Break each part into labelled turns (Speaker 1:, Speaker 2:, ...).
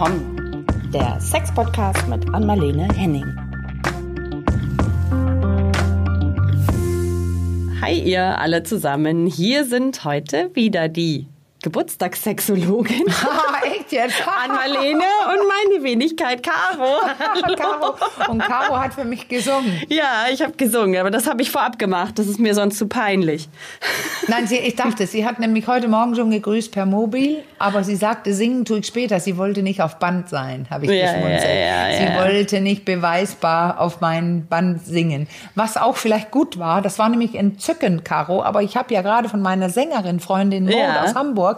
Speaker 1: willkommen. Der Sex-Podcast mit Anmalene Henning. Hi ihr alle zusammen. Hier sind heute wieder die Geburtstagssexologin.
Speaker 2: Ah, echt jetzt?
Speaker 1: An Marlene und meine Wenigkeit Caro.
Speaker 2: Caro. Und Caro hat für mich gesungen.
Speaker 1: Ja, ich habe gesungen, aber das habe ich vorab gemacht. Das ist mir sonst zu peinlich.
Speaker 2: Nein, sie, ich dachte, sie hat nämlich heute Morgen schon gegrüßt per Mobil, aber sie sagte, singen tue ich später. Sie wollte nicht auf Band sein, habe ich
Speaker 1: Ja,
Speaker 2: geschmunzelt.
Speaker 1: ja, ja,
Speaker 2: sie wollte nicht beweisbar auf mein Band singen. Was auch vielleicht gut war, das war nämlich entzückend, Caro, aber ich habe ja gerade von meiner Sängerin, Freundin Maud aus Hamburg,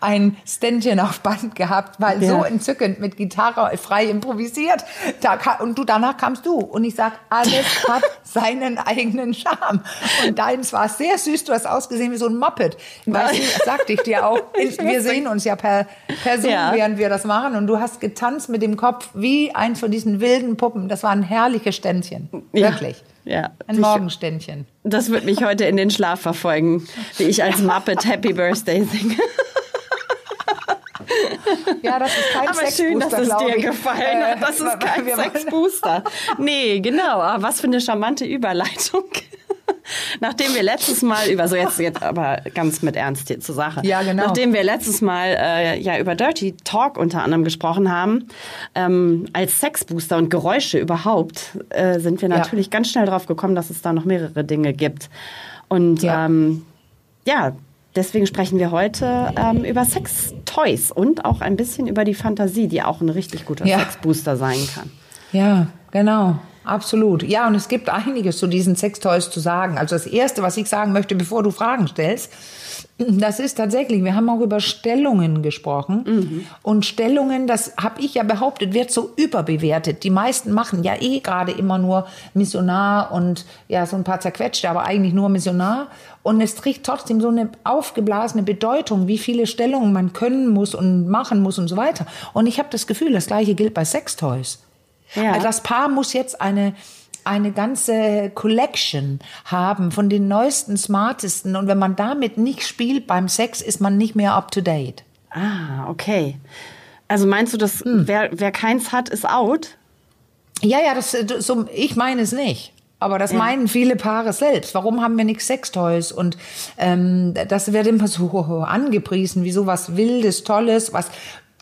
Speaker 2: ein Ständchen auf Band gehabt, weil so
Speaker 1: Ja.
Speaker 2: entzückend mit Gitarre frei improvisiert. Da, und du danach kamst du. Und ich sag, alles hat seinen eigenen Charme. Und deins war sehr süß. Du hast ausgesehen wie so ein Muppet. Weißt du, sagte ich dir auch. Wir sehen uns ja per, per Zoom,
Speaker 1: Ja.
Speaker 2: während wir das machen. Und du hast getanzt mit dem Kopf wie eins von diesen wilden Puppen. Das war ein herrliches Ständchen.
Speaker 1: Ja.
Speaker 2: Wirklich.
Speaker 1: Ja.
Speaker 2: Ein
Speaker 1: Ich-
Speaker 2: Morgenständchen.
Speaker 1: Das wird mich heute in den Schlaf verfolgen, wie ich als Muppet Happy Birthday singe.
Speaker 2: Ja, das ist kein
Speaker 1: Aber schön, dass es dir gefallen hat. Das
Speaker 2: Äh,
Speaker 1: ist kein Sexbooster. Nee, genau. Aber was für eine charmante Überleitung. Nachdem wir letztes Mal über, so jetzt, jetzt aber ganz mit Ernst hier zur Sache.
Speaker 2: Ja, genau.
Speaker 1: Nachdem wir letztes Mal äh, ja über Dirty Talk unter anderem gesprochen haben, ähm, als Sexbooster und Geräusche überhaupt, äh, sind wir
Speaker 2: Ja.
Speaker 1: natürlich ganz schnell drauf gekommen, dass es da noch mehrere Dinge gibt. Und
Speaker 2: Ja.
Speaker 1: ähm, ja, deswegen sprechen wir heute ähm, über Sextoys und auch ein bisschen über die Fantasie, die auch ein richtig guter
Speaker 2: Ja.
Speaker 1: Sexbooster sein kann.
Speaker 2: Ja, genau. Absolut. Ja, und es gibt einiges zu diesen Sextoys zu sagen. Also das Erste, was ich sagen möchte, bevor du Fragen stellst, das ist tatsächlich, wir haben auch über Stellungen gesprochen. Und Stellungen, das habe ich ja behauptet, wird so überbewertet. Die meisten machen ja eh gerade immer nur Missionar und ja, so ein paar zerquetschte, aber eigentlich nur Missionar. Und es trägt trotzdem so eine aufgeblasene Bedeutung, wie viele Stellungen man können muss und machen muss und so weiter. Und ich habe das Gefühl, das gleiche gilt bei Sextoys.
Speaker 1: Ja.
Speaker 2: Also das Paar muss jetzt eine eine ganze Collection haben von den neuesten, smartesten. Und wenn man damit nicht spielt beim Sex, ist man nicht mehr up to date.
Speaker 1: Ah, okay. Also meinst du, dass
Speaker 2: Hm.
Speaker 1: wer, wer keins hat, ist out?
Speaker 2: Ja, ja, das, so, ich meine es nicht. Aber das meinen viele Paare selbst. Warum haben wir nichts Sextoys? Und ähm, das wird immer so angepriesen wie so was Wildes, Tolles, was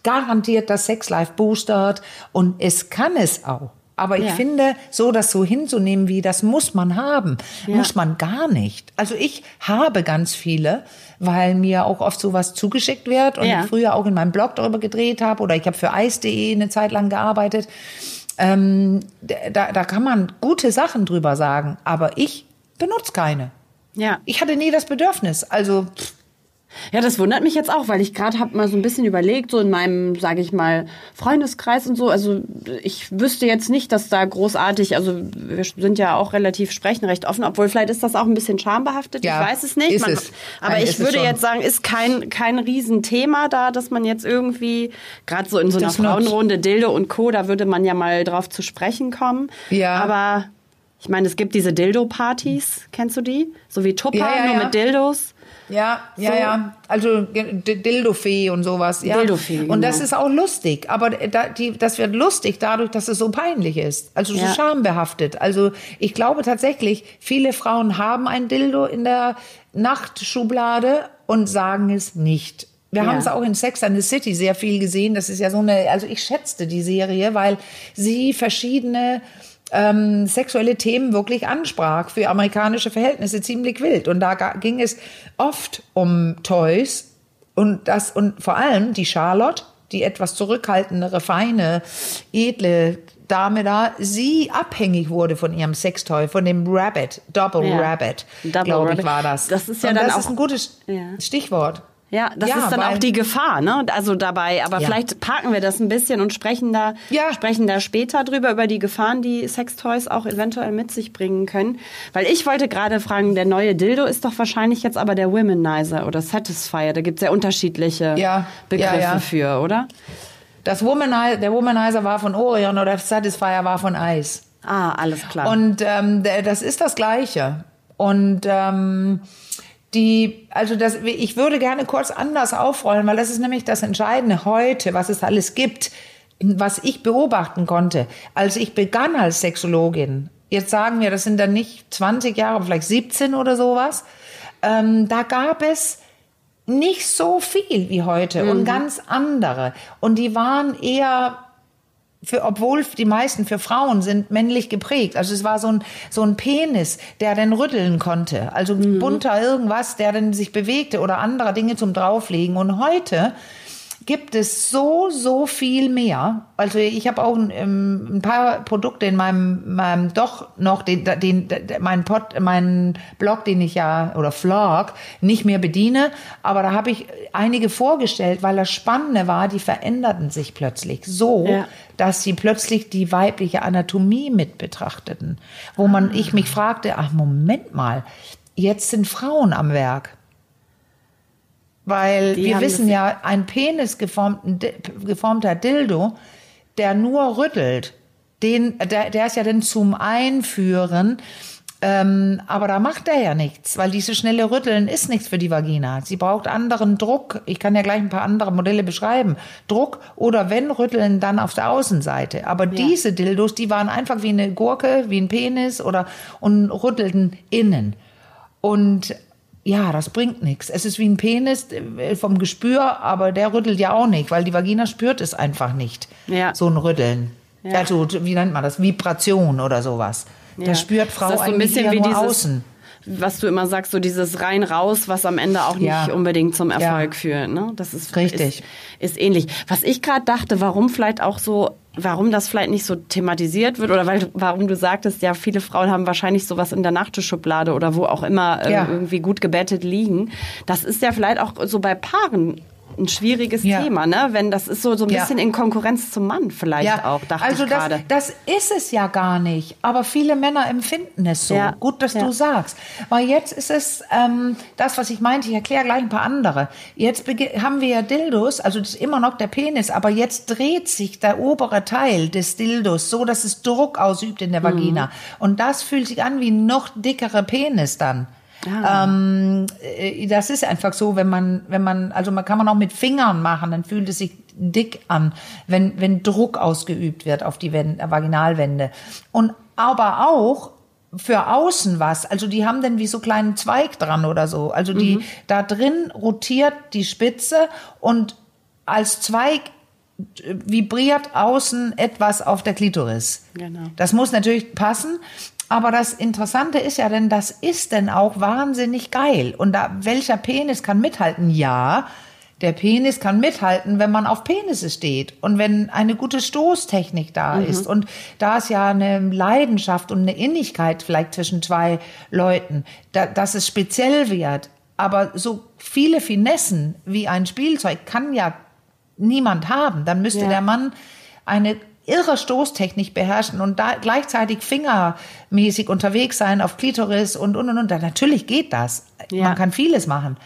Speaker 2: garantiert das Sexlife boostert. Und es kann es auch. Aber ich
Speaker 1: Ja.
Speaker 2: finde, so das so hinzunehmen wie, das muss man haben,
Speaker 1: Ja.
Speaker 2: muss man gar nicht. Also ich habe ganz viele, weil mir auch oft sowas zugeschickt wird und
Speaker 1: Ja.
Speaker 2: ich früher auch in meinem Blog darüber gedreht habe oder ich habe für Eis.de eine Zeit lang gearbeitet. Ähm, da, da kann man gute Sachen drüber sagen, aber ich benutze keine.
Speaker 1: Ja.
Speaker 2: Ich hatte nie das Bedürfnis. Also pff,
Speaker 1: Ja, das wundert mich jetzt auch, weil ich gerade habe mal so ein bisschen überlegt, so in meinem, sage ich mal, Freundeskreis und so. Also ich wüsste jetzt nicht, dass da großartig, also wir sind ja auch relativ sprechen recht offen, obwohl vielleicht ist das auch ein bisschen schambehaftet.
Speaker 2: Ja,
Speaker 1: ich weiß es nicht.
Speaker 2: ist es.
Speaker 1: Aber
Speaker 2: Nein,
Speaker 1: ich würde jetzt sagen, ist kein kein Riesenthema da, dass man jetzt irgendwie gerade so in so einer
Speaker 2: Das.
Speaker 1: Frauenrunde Dildo und Co. Da würde man ja mal drauf zu sprechen kommen.
Speaker 2: Ja.
Speaker 1: Aber ich meine, es gibt diese Dildo-Partys, kennst du die? So wie Tupper,
Speaker 2: Ja, ja,
Speaker 1: nur mit Dildos.
Speaker 2: Ja, ja,
Speaker 1: So.
Speaker 2: ja. Also Dildofee und sowas. Ja.
Speaker 1: Dildofee,
Speaker 2: Und das
Speaker 1: genau.
Speaker 2: ist auch lustig. Aber da, die, das wird lustig dadurch, dass es so peinlich ist. Also so
Speaker 1: Ja.
Speaker 2: schambehaftet. Also ich glaube tatsächlich, viele Frauen haben ein Dildo in der Nachtschublade und sagen es nicht. Wir
Speaker 1: Ja.
Speaker 2: haben es auch in Sex and the City sehr viel gesehen. Das ist ja so eine, also ich schätzte die Serie, weil sie verschiedene ähm, sexuelle Themen wirklich ansprach für amerikanische Verhältnisse ziemlich wild. Und da ging es oft um Toys und das und vor allem die Charlotte, die etwas zurückhaltendere, feine, edle Dame da, sie abhängig wurde von ihrem Sextoy, von dem Rabbit, Double
Speaker 1: Ja.
Speaker 2: Rabbit,
Speaker 1: Double
Speaker 2: glaube ich,
Speaker 1: Rabbit.
Speaker 2: war das.
Speaker 1: Das ist ja
Speaker 2: und
Speaker 1: dann
Speaker 2: das
Speaker 1: auch-
Speaker 2: ist ein gutes
Speaker 1: Ja.
Speaker 2: Stichwort.
Speaker 1: Ja, das
Speaker 2: Ja,
Speaker 1: ist dann auch die Gefahr, ne? Also dabei, aber
Speaker 2: Ja.
Speaker 1: vielleicht parken wir das ein bisschen und sprechen da,
Speaker 2: Ja.
Speaker 1: sprechen da später drüber, über die Gefahren, die Sextoys auch eventuell mit sich bringen können. Weil ich wollte gerade fragen, der neue Dildo ist doch wahrscheinlich jetzt aber der Womanizer oder Satisfier. Da gibt es ja unterschiedliche Begriffe für, oder?
Speaker 2: Das Womanizer, der Womanizer war von Orion oder der Satisfier war von Ice.
Speaker 1: Ah, alles klar.
Speaker 2: Und ähm, das ist das Gleiche. Und ähm, die, also das, ich würde gerne kurz anders aufrollen, weil das ist nämlich das Entscheidende heute, was es alles gibt. was ich beobachten konnte, als ich begann als Sexologin, jetzt sagen wir, das sind dann nicht 20 Jahre, vielleicht 17 oder sowas, ähm, da gab es nicht so viel wie heute mhm. und ganz andere. Und die waren eher für, obwohl die meisten für Frauen sind männlich geprägt. Also es war so ein, so ein Penis, der dann rütteln konnte. Also mhm. bunter irgendwas, der dann sich bewegte oder andere Dinge zum drauflegen. Und heute gibt es so, so viel mehr. Also ich habe auch ein, ähm, ein, paar Produkte in meinem, meinem doch noch, den, den, den, mein, Pod, mein Blog, den ich ja, oder Vlog, nicht mehr bediene. Aber da habe ich einige vorgestellt, weil das Spannende war, die veränderten sich plötzlich so, ja. dass sie plötzlich die weibliche Anatomie mit betrachteten. Wo man, ah. ich mich fragte, ach Moment mal, jetzt sind Frauen am Werk. Weil die wir wissen ja, ein Penis geformter Dildo, der nur rüttelt, den, der, der ist ja dann zum Einführen. Ähm, aber da macht er ja nichts, weil diese schnelle Rütteln ist nichts für die Vagina. Sie braucht anderen Druck. Ich kann ja gleich ein paar andere Modelle beschreiben. Druck oder wenn Rütteln, dann auf der Außenseite. Aber ja. diese Dildos, die waren einfach wie eine Gurke, wie ein Penis oder und rüttelten innen. Und ja, das bringt nichts. Es ist wie ein Penis äh, vom Gespür, aber der rüttelt ja auch nicht, weil die Vagina spürt es einfach nicht. Ja. So ein Rütteln. Ja. Also, wie nennt man das? Vibration oder sowas. Ja. Das spürt Frau das so ein bisschen wie
Speaker 1: dieses,
Speaker 2: außen.
Speaker 1: Was du immer sagst, so dieses rein raus, was am Ende auch nicht ja. unbedingt zum Erfolg führt. Ne? Das ist
Speaker 2: richtig.
Speaker 1: Ist, ist ähnlich. Was ich gerade dachte, warum vielleicht auch so warum das vielleicht nicht so thematisiert wird oder weil, warum du sagtest, ja, viele Frauen haben wahrscheinlich sowas in der Nachttischschublade oder wo auch immer äh, ja. irgendwie gut gebettet liegen. Das ist ja vielleicht auch so bei Paaren ein schwieriges ja. Thema, ne? Wenn das ist so, so ein ja. bisschen in Konkurrenz zum Mann vielleicht ja. auch, dachte
Speaker 2: also
Speaker 1: ich gerade.
Speaker 2: Das, das ist es ja gar nicht. Aber viele Männer empfinden es so. Gut, dass du sagst. Weil jetzt ist es ähm, das, was ich meinte, ich erkläre gleich ein paar andere. Jetzt haben wir ja Dildos, also das ist immer noch der Penis, aber jetzt dreht sich der obere Teil des Dildos so, dass es Druck ausübt in der Vagina. Mhm. Und das fühlt sich an wie ein noch dickere Penis dann. Ah. Ähm, äh, das ist einfach so, wenn man, wenn man, also man kann man auch mit Fingern machen, dann fühlt es sich dick an, wenn, wenn Druck ausgeübt wird auf die Wände, äh, Vaginalwände. Und aber auch für außen was. Also die haben dann wie so kleinen Zweig dran oder so. Also die, mhm. da drin rotiert die Spitze und als Zweig äh, vibriert außen etwas auf der Klitoris. Genau. Das muss natürlich passen. Aber das Interessante ist ja denn, das ist denn auch wahnsinnig geil. Und da, welcher Penis kann mithalten? Ja, der Penis kann mithalten, wenn man auf Penisse steht und wenn eine gute Stoßtechnik da mhm. ist. Und da ist ja eine Leidenschaft und eine Innigkeit vielleicht zwischen zwei Leuten, da, dass es speziell wird. Aber so viele Finessen wie ein Spielzeug kann ja niemand haben. Dann müsste ja. der Mann eine irre Stoßtechnik beherrschen und da gleichzeitig fingermäßig unterwegs sein auf Klitoris und und und und. Natürlich geht das. Ja. Man kann vieles machen.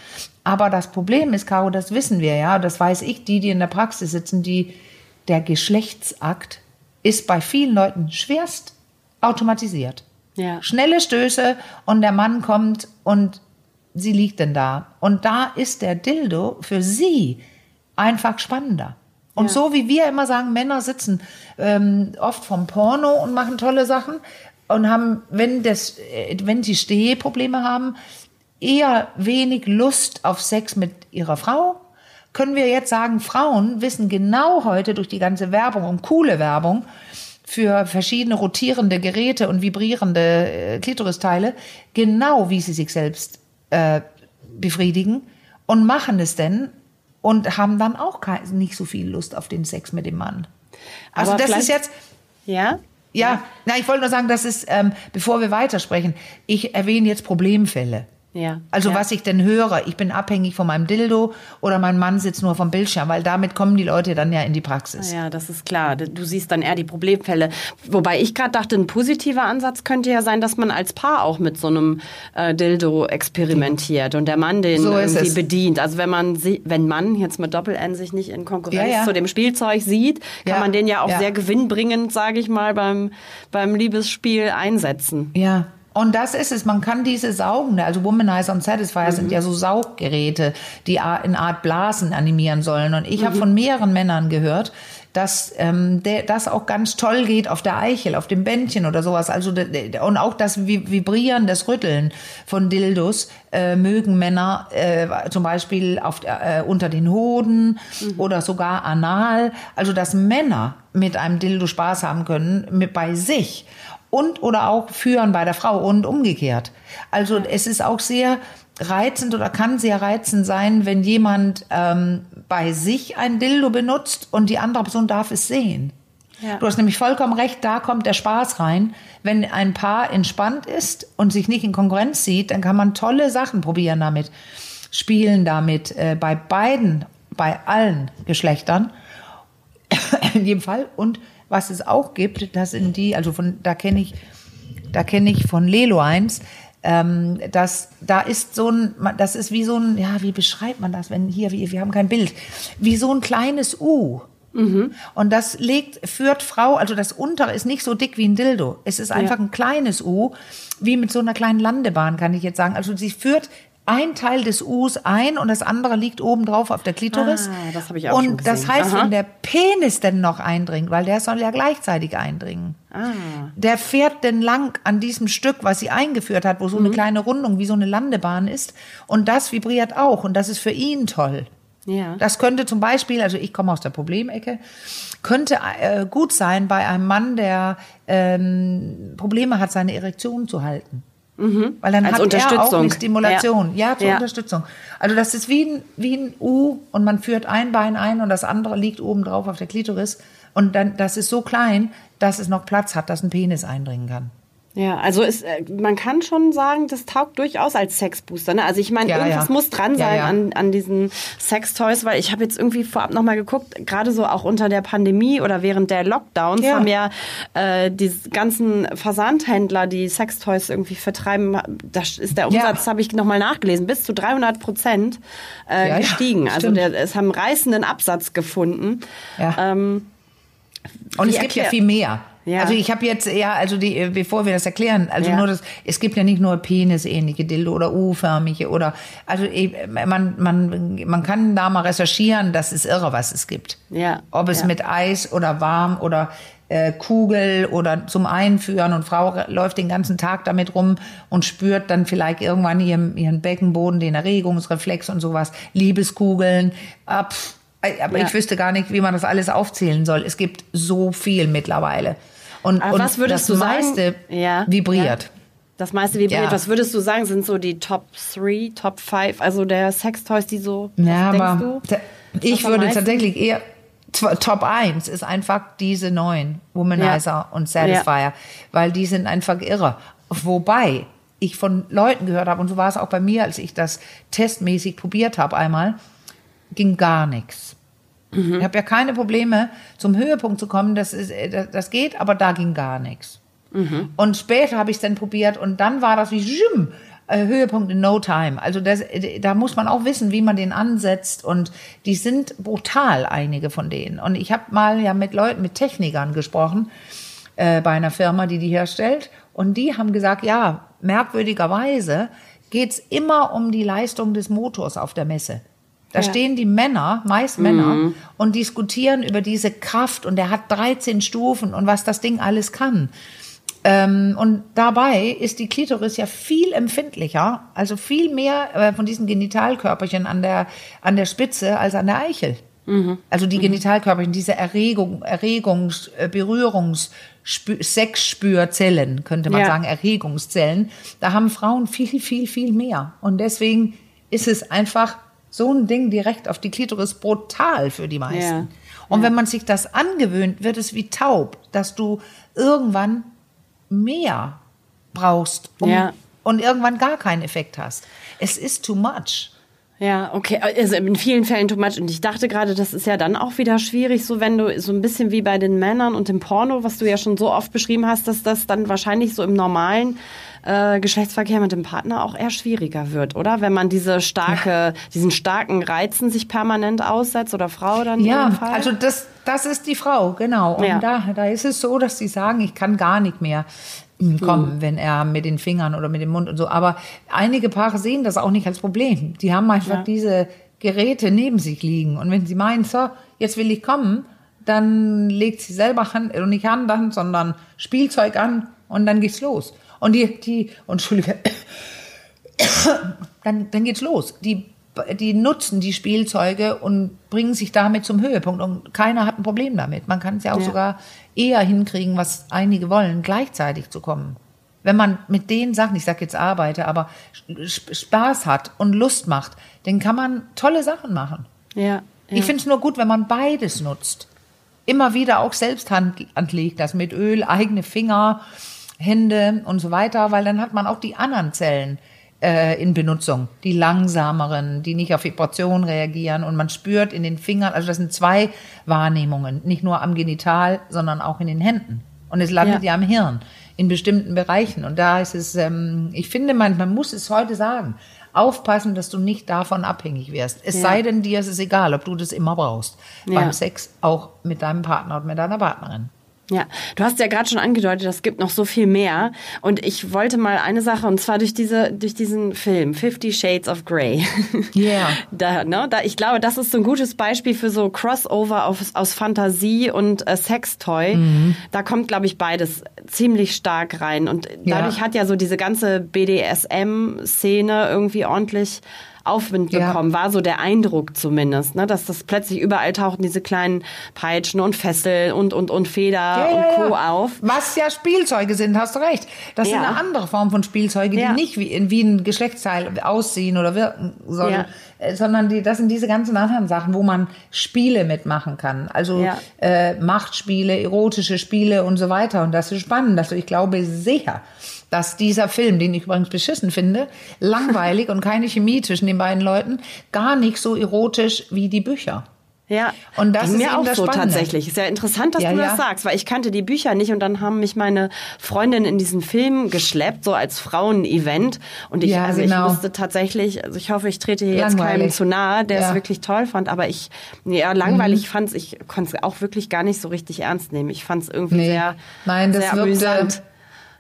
Speaker 2: Aber das Problem ist, Caro, das wissen wir ja, das weiß ich, die, die in der Praxis sitzen, die, der Geschlechtsakt ist bei vielen Leuten schwerst automatisiert. Ja. Schnelle Stöße und der Mann kommt und sie liegt denn da. Und da ist der Dildo für sie einfach spannender. Und ja. so wie wir immer sagen, Männer sitzen ähm, oft vom Porno und machen tolle Sachen und haben, wenn das, äh, wenn sie Stehprobleme haben, eher wenig Lust auf Sex mit ihrer Frau. Können wir jetzt sagen, Frauen wissen genau heute durch die ganze Werbung und coole Werbung für verschiedene rotierende Geräte und vibrierende äh, Klitoristeile genau, wie sie sich selbst äh, befriedigen und machen es denn und haben dann auch nicht so viel Lust auf den Sex mit dem Mann. Also Aber das ist jetzt.
Speaker 1: Ja?
Speaker 2: Ja, na, ich wollte nur sagen, das ist, ähm, bevor wir weitersprechen, ich erwähne jetzt Problemfälle. Ja. Also ja. was ich denn höre, ich bin abhängig von meinem Dildo oder mein Mann sitzt nur vom Bildschirm, weil damit kommen die Leute dann ja in die Praxis.
Speaker 1: Ja, das ist klar. Du siehst dann eher die Problemfälle. Wobei ich gerade dachte, ein positiver Ansatz könnte ja sein, dass man als Paar auch mit so einem äh, Dildo experimentiert und der Mann den so irgendwie bedient. Also wenn man wenn man jetzt mit Doppel-N sich nicht in Konkurrenz ja. zu dem Spielzeug sieht, kann man den ja auch sehr gewinnbringend, sage ich mal, beim, beim Liebesspiel einsetzen.
Speaker 2: Ja. Und das ist es. Man kann diese saugende, also Womanizer und Satisfier mhm. sind ja so Sauggeräte, die in Art Blasen animieren sollen. Und ich mhm. habe von mehreren Männern gehört, dass ähm, der, das auch ganz toll geht auf der Eichel, auf dem Bändchen oder sowas. Also und auch das Vibrieren, das Rütteln von Dildos äh, mögen Männer äh, zum Beispiel auf, äh, unter den Hoden mhm. oder sogar anal. Also dass Männer mit einem Dildo Spaß haben können mit bei sich und oder auch führen bei der Frau und umgekehrt. Also es ist auch sehr reizend oder kann sehr reizend sein, wenn jemand ähm, bei sich ein Dildo benutzt und die andere Person darf es sehen. Ja. Du hast nämlich vollkommen recht, da kommt der Spaß rein. Wenn ein Paar entspannt ist und sich nicht in Konkurrenz sieht, dann kann man tolle Sachen probieren damit, spielen damit, äh, bei beiden, bei allen Geschlechtern in jedem Fall. Und was es auch gibt, das sind die, also von, da kenne ich, da kenne ich von Lelo eins, ähm, dass da ist so ein, das ist wie so ein, ja, wie beschreibt man das, wenn hier, wir, wir haben kein Bild, wie so ein kleines U. Mhm. Und das legt, führt Frau, also das untere ist nicht so dick wie ein Dildo. Es ist einfach ja. ein kleines U, wie mit so einer kleinen Landebahn, kann ich jetzt sagen. Also sie führt ein Teil des U's ein und das andere liegt oben drauf auf der Klitoris.
Speaker 1: Ah, das habe ich auch
Speaker 2: und das heißt, Aha. wenn der Penis denn noch eindringt, weil der soll ja gleichzeitig eindringen. Ah. Der fährt denn lang an diesem Stück, was sie eingeführt hat, wo so mhm. eine kleine Rundung wie so eine Landebahn ist. Und das vibriert auch und das ist für ihn toll. Ja. Das könnte zum Beispiel, also ich komme aus der Problemecke, könnte äh, gut sein bei einem Mann, der ähm, Probleme hat, seine Erektion zu halten. Mhm. Weil dann Als hat er auch eine Stimulation. Ja, ja zur ja. Unterstützung. Also das ist wie ein, wie ein U und man führt ein Bein ein und das andere liegt oben drauf auf der Klitoris. Und dann, das ist so klein, dass es noch Platz hat, dass ein Penis eindringen kann.
Speaker 1: Ja, also ist, äh, man kann schon sagen, das taugt durchaus als Sexbooster. Ne? Also ich meine, ja, irgendwas ja. muss dran sein ja, An, an diesen Sextoys, weil ich habe jetzt irgendwie vorab nochmal geguckt, gerade so auch unter der Pandemie oder während der Lockdowns haben ja äh, die ganzen Versandhändler, die Sextoys irgendwie vertreiben, das ist der Umsatz, habe ich nochmal nachgelesen, bis zu 300 Prozent äh, gestiegen. also der, es haben reißenden Absatz gefunden.
Speaker 2: Ja. Ähm, Und es gibt ja viel mehr. Ja. Also ich habe jetzt ja, also die, bevor wir das erklären, also ja. nur das, es gibt ja nicht nur penisähnliche Dildo oder U-förmige oder, also man, man, man kann da mal recherchieren, das ist irre, was es gibt. Ja. Ob es ja. mit Eis oder warm oder äh, Kugel oder zum Einführen und Frau läuft den ganzen Tag damit rum und spürt dann vielleicht irgendwann ihren, ihren Beckenboden, den Erregungsreflex und sowas, Liebeskugeln, ab. Aber ja. ich wüsste gar nicht, wie man das alles aufzählen soll. Es gibt so viel mittlerweile. Und,
Speaker 1: Aber was würdest
Speaker 2: das
Speaker 1: du
Speaker 2: meiste
Speaker 1: ja.
Speaker 2: vibriert. Ja.
Speaker 1: Das meiste vibriert. Ja. Was würdest du sagen, sind so die Top 3, Top 5, also der Sextoys, die so,
Speaker 2: ja, aber ich würde tatsächlich eher, Top 1 ist einfach diese neuen, Womanizer ja. und Satisfier, weil die sind einfach irre. Wobei ich von Leuten gehört habe, und so war es auch bei mir, als ich das testmäßig probiert habe einmal, ging gar nichts. Mhm. Ich habe ja keine Probleme, zum Höhepunkt zu kommen. Das, ist, äh, das geht, aber da ging gar nichts. Mhm. Und später habe ich es dann probiert und dann war das wie Jim, äh, Höhepunkt in no time. Also das, äh, da muss man auch wissen, wie man den ansetzt und die sind brutal, einige von denen. Und ich habe mal ja mit Leuten, mit Technikern gesprochen äh, bei einer Firma, die die herstellt und die haben gesagt, ja, merkwürdigerweise geht's immer um die Leistung des Motors auf der Messe. Da ja. stehen die Männer, meist Männer, mhm. und diskutieren über diese Kraft und der hat 13 Stufen und was das Ding alles kann. Ähm, und dabei ist die Klitoris ja viel empfindlicher, also viel mehr äh, von diesen Genitalkörperchen an der, an der Spitze als an der Eichel. Mhm. Also die mhm. Genitalkörperchen, diese Erregung, Erregungs-, äh, Berührungs-, Sexspürzellen, könnte man ja. sagen, Erregungszellen. Da haben Frauen viel, viel, viel mehr. Und deswegen ist es einfach so ein Ding direkt auf die Klitoris brutal für die meisten. Ja. Und ja. wenn man sich das angewöhnt, wird es wie taub, dass du irgendwann mehr brauchst um, ja. und irgendwann gar keinen Effekt hast. Es ist too much.
Speaker 1: Ja, okay. Also in vielen Fällen too much. Und ich dachte gerade, das ist ja dann auch wieder schwierig, so wenn du so ein bisschen wie bei den Männern und dem Porno, was du ja schon so oft beschrieben hast, dass das dann wahrscheinlich so im normalen äh, Geschlechtsverkehr mit dem Partner auch eher schwieriger wird, oder? Wenn man diese starke, diesen starken Reizen sich permanent aussetzt oder Frau dann
Speaker 2: Ja, also das, das ist die Frau, genau. Und ja. da, da ist es so, dass sie sagen, ich kann gar nicht mehr. kommen, wenn er mit den Fingern oder mit dem Mund und so. Aber einige Paare sehen das auch nicht als Problem. Die haben einfach
Speaker 1: Ja.
Speaker 2: diese Geräte neben sich liegen. Und wenn sie meinen, so, jetzt will ich kommen, dann legt sie selber Hand, oder nicht Hand an, sondern Spielzeug an und dann geht's los. Und die, die, und Entschuldige, dann, dann geht's los. Die, die nutzen die Spielzeuge und bringen sich damit zum Höhepunkt. Und keiner hat ein Problem damit. Man kann es ja auch
Speaker 1: Ja.
Speaker 2: sogar eher hinkriegen, was einige wollen, gleichzeitig zu kommen. Wenn man mit den Sachen, ich sage jetzt arbeite, aber Sp- Spaß hat und Lust macht, dann kann man tolle Sachen machen.
Speaker 1: Ja. ja.
Speaker 2: Ich finde es nur gut, wenn man beides nutzt. Immer wieder auch selbst Hand anlegt, das mit Öl, eigene Finger, Hände und so weiter, weil dann hat man auch die anderen Zellen äh, in Benutzung, die langsameren, die nicht auf Vibration reagieren und man spürt in den Fingern, also das sind zwei Wahrnehmungen, nicht nur am Genital, sondern auch in den Händen. Und es landet ja,
Speaker 1: Ja.
Speaker 2: am Hirn in bestimmten Bereichen. Und da ist es, ähm, ich finde, man, man muss es heute sagen, aufpassen, dass du nicht davon abhängig wirst. Es
Speaker 1: Ja.
Speaker 2: sei denn, dir ist es egal, ob du das immer brauchst.
Speaker 1: Ja.
Speaker 2: Beim Sex auch mit deinem Partner und mit deiner Partnerin.
Speaker 1: Ja, du hast ja gerade schon angedeutet, es gibt noch so viel mehr. Und ich wollte mal eine Sache, und zwar durch diese, durch diesen Film, Fifty Shades of Grey.
Speaker 2: Ja.
Speaker 1: Da, ne, da, ich glaube, das ist so ein gutes Beispiel für so Crossover aus, aus Fantasie und äh, Sextoy.
Speaker 2: Mhm.
Speaker 1: Da kommt, glaube ich, beides ziemlich stark rein. Und dadurch
Speaker 2: Ja.
Speaker 1: hat ja so diese ganze BDSM-Szene irgendwie ordentlich Aufwind
Speaker 2: Ja.
Speaker 1: bekommen, war so der Eindruck zumindest, ne, dass das plötzlich überall tauchten diese kleinen Peitschen und Fesseln und, und, und Feder und Co. auf.
Speaker 2: Was ja Spielzeuge sind, hast du recht. Das
Speaker 1: Ja.
Speaker 2: sind eine andere Form von Spielzeuge,
Speaker 1: Ja.
Speaker 2: die nicht wie, wie ein Geschlechtsteil aussehen oder wirken sollen,
Speaker 1: Ja.
Speaker 2: äh, sondern die, das sind diese ganzen anderen Sachen, wo man Spiele mitmachen kann. Also
Speaker 1: Ja.
Speaker 2: äh, Machtspiele, erotische Spiele und so weiter. Und das ist spannend. Also ich glaube sehr, dass dieser Film, den ich übrigens beschissen finde, langweilig und keine Chemie zwischen den beiden Leuten, gar nicht so erotisch wie die Bücher.
Speaker 1: Ja,
Speaker 2: Und das
Speaker 1: ging
Speaker 2: ist
Speaker 1: mir auch so
Speaker 2: Spannende.
Speaker 1: tatsächlich. Ist ja interessant, dass
Speaker 2: Ja,
Speaker 1: du
Speaker 2: ja.
Speaker 1: das sagst, weil ich kannte die Bücher nicht und dann haben mich meine Freundin in diesen Film geschleppt, so als Frauen-Event. Und ich,
Speaker 2: Ja,
Speaker 1: also
Speaker 2: genau.
Speaker 1: ich wusste tatsächlich, also ich hoffe, ich trete hier jetzt keinem
Speaker 2: Langweilig.
Speaker 1: zu nahe, der.
Speaker 2: Mhm.
Speaker 1: es wirklich toll fand, aber ich, ja, langweilig fand's, ich konnte es auch wirklich gar nicht so richtig ernst nehmen. Ich fand es irgendwie
Speaker 2: Nee.
Speaker 1: sehr,
Speaker 2: Nein, das
Speaker 1: sehr
Speaker 2: wirkte-
Speaker 1: amüsant.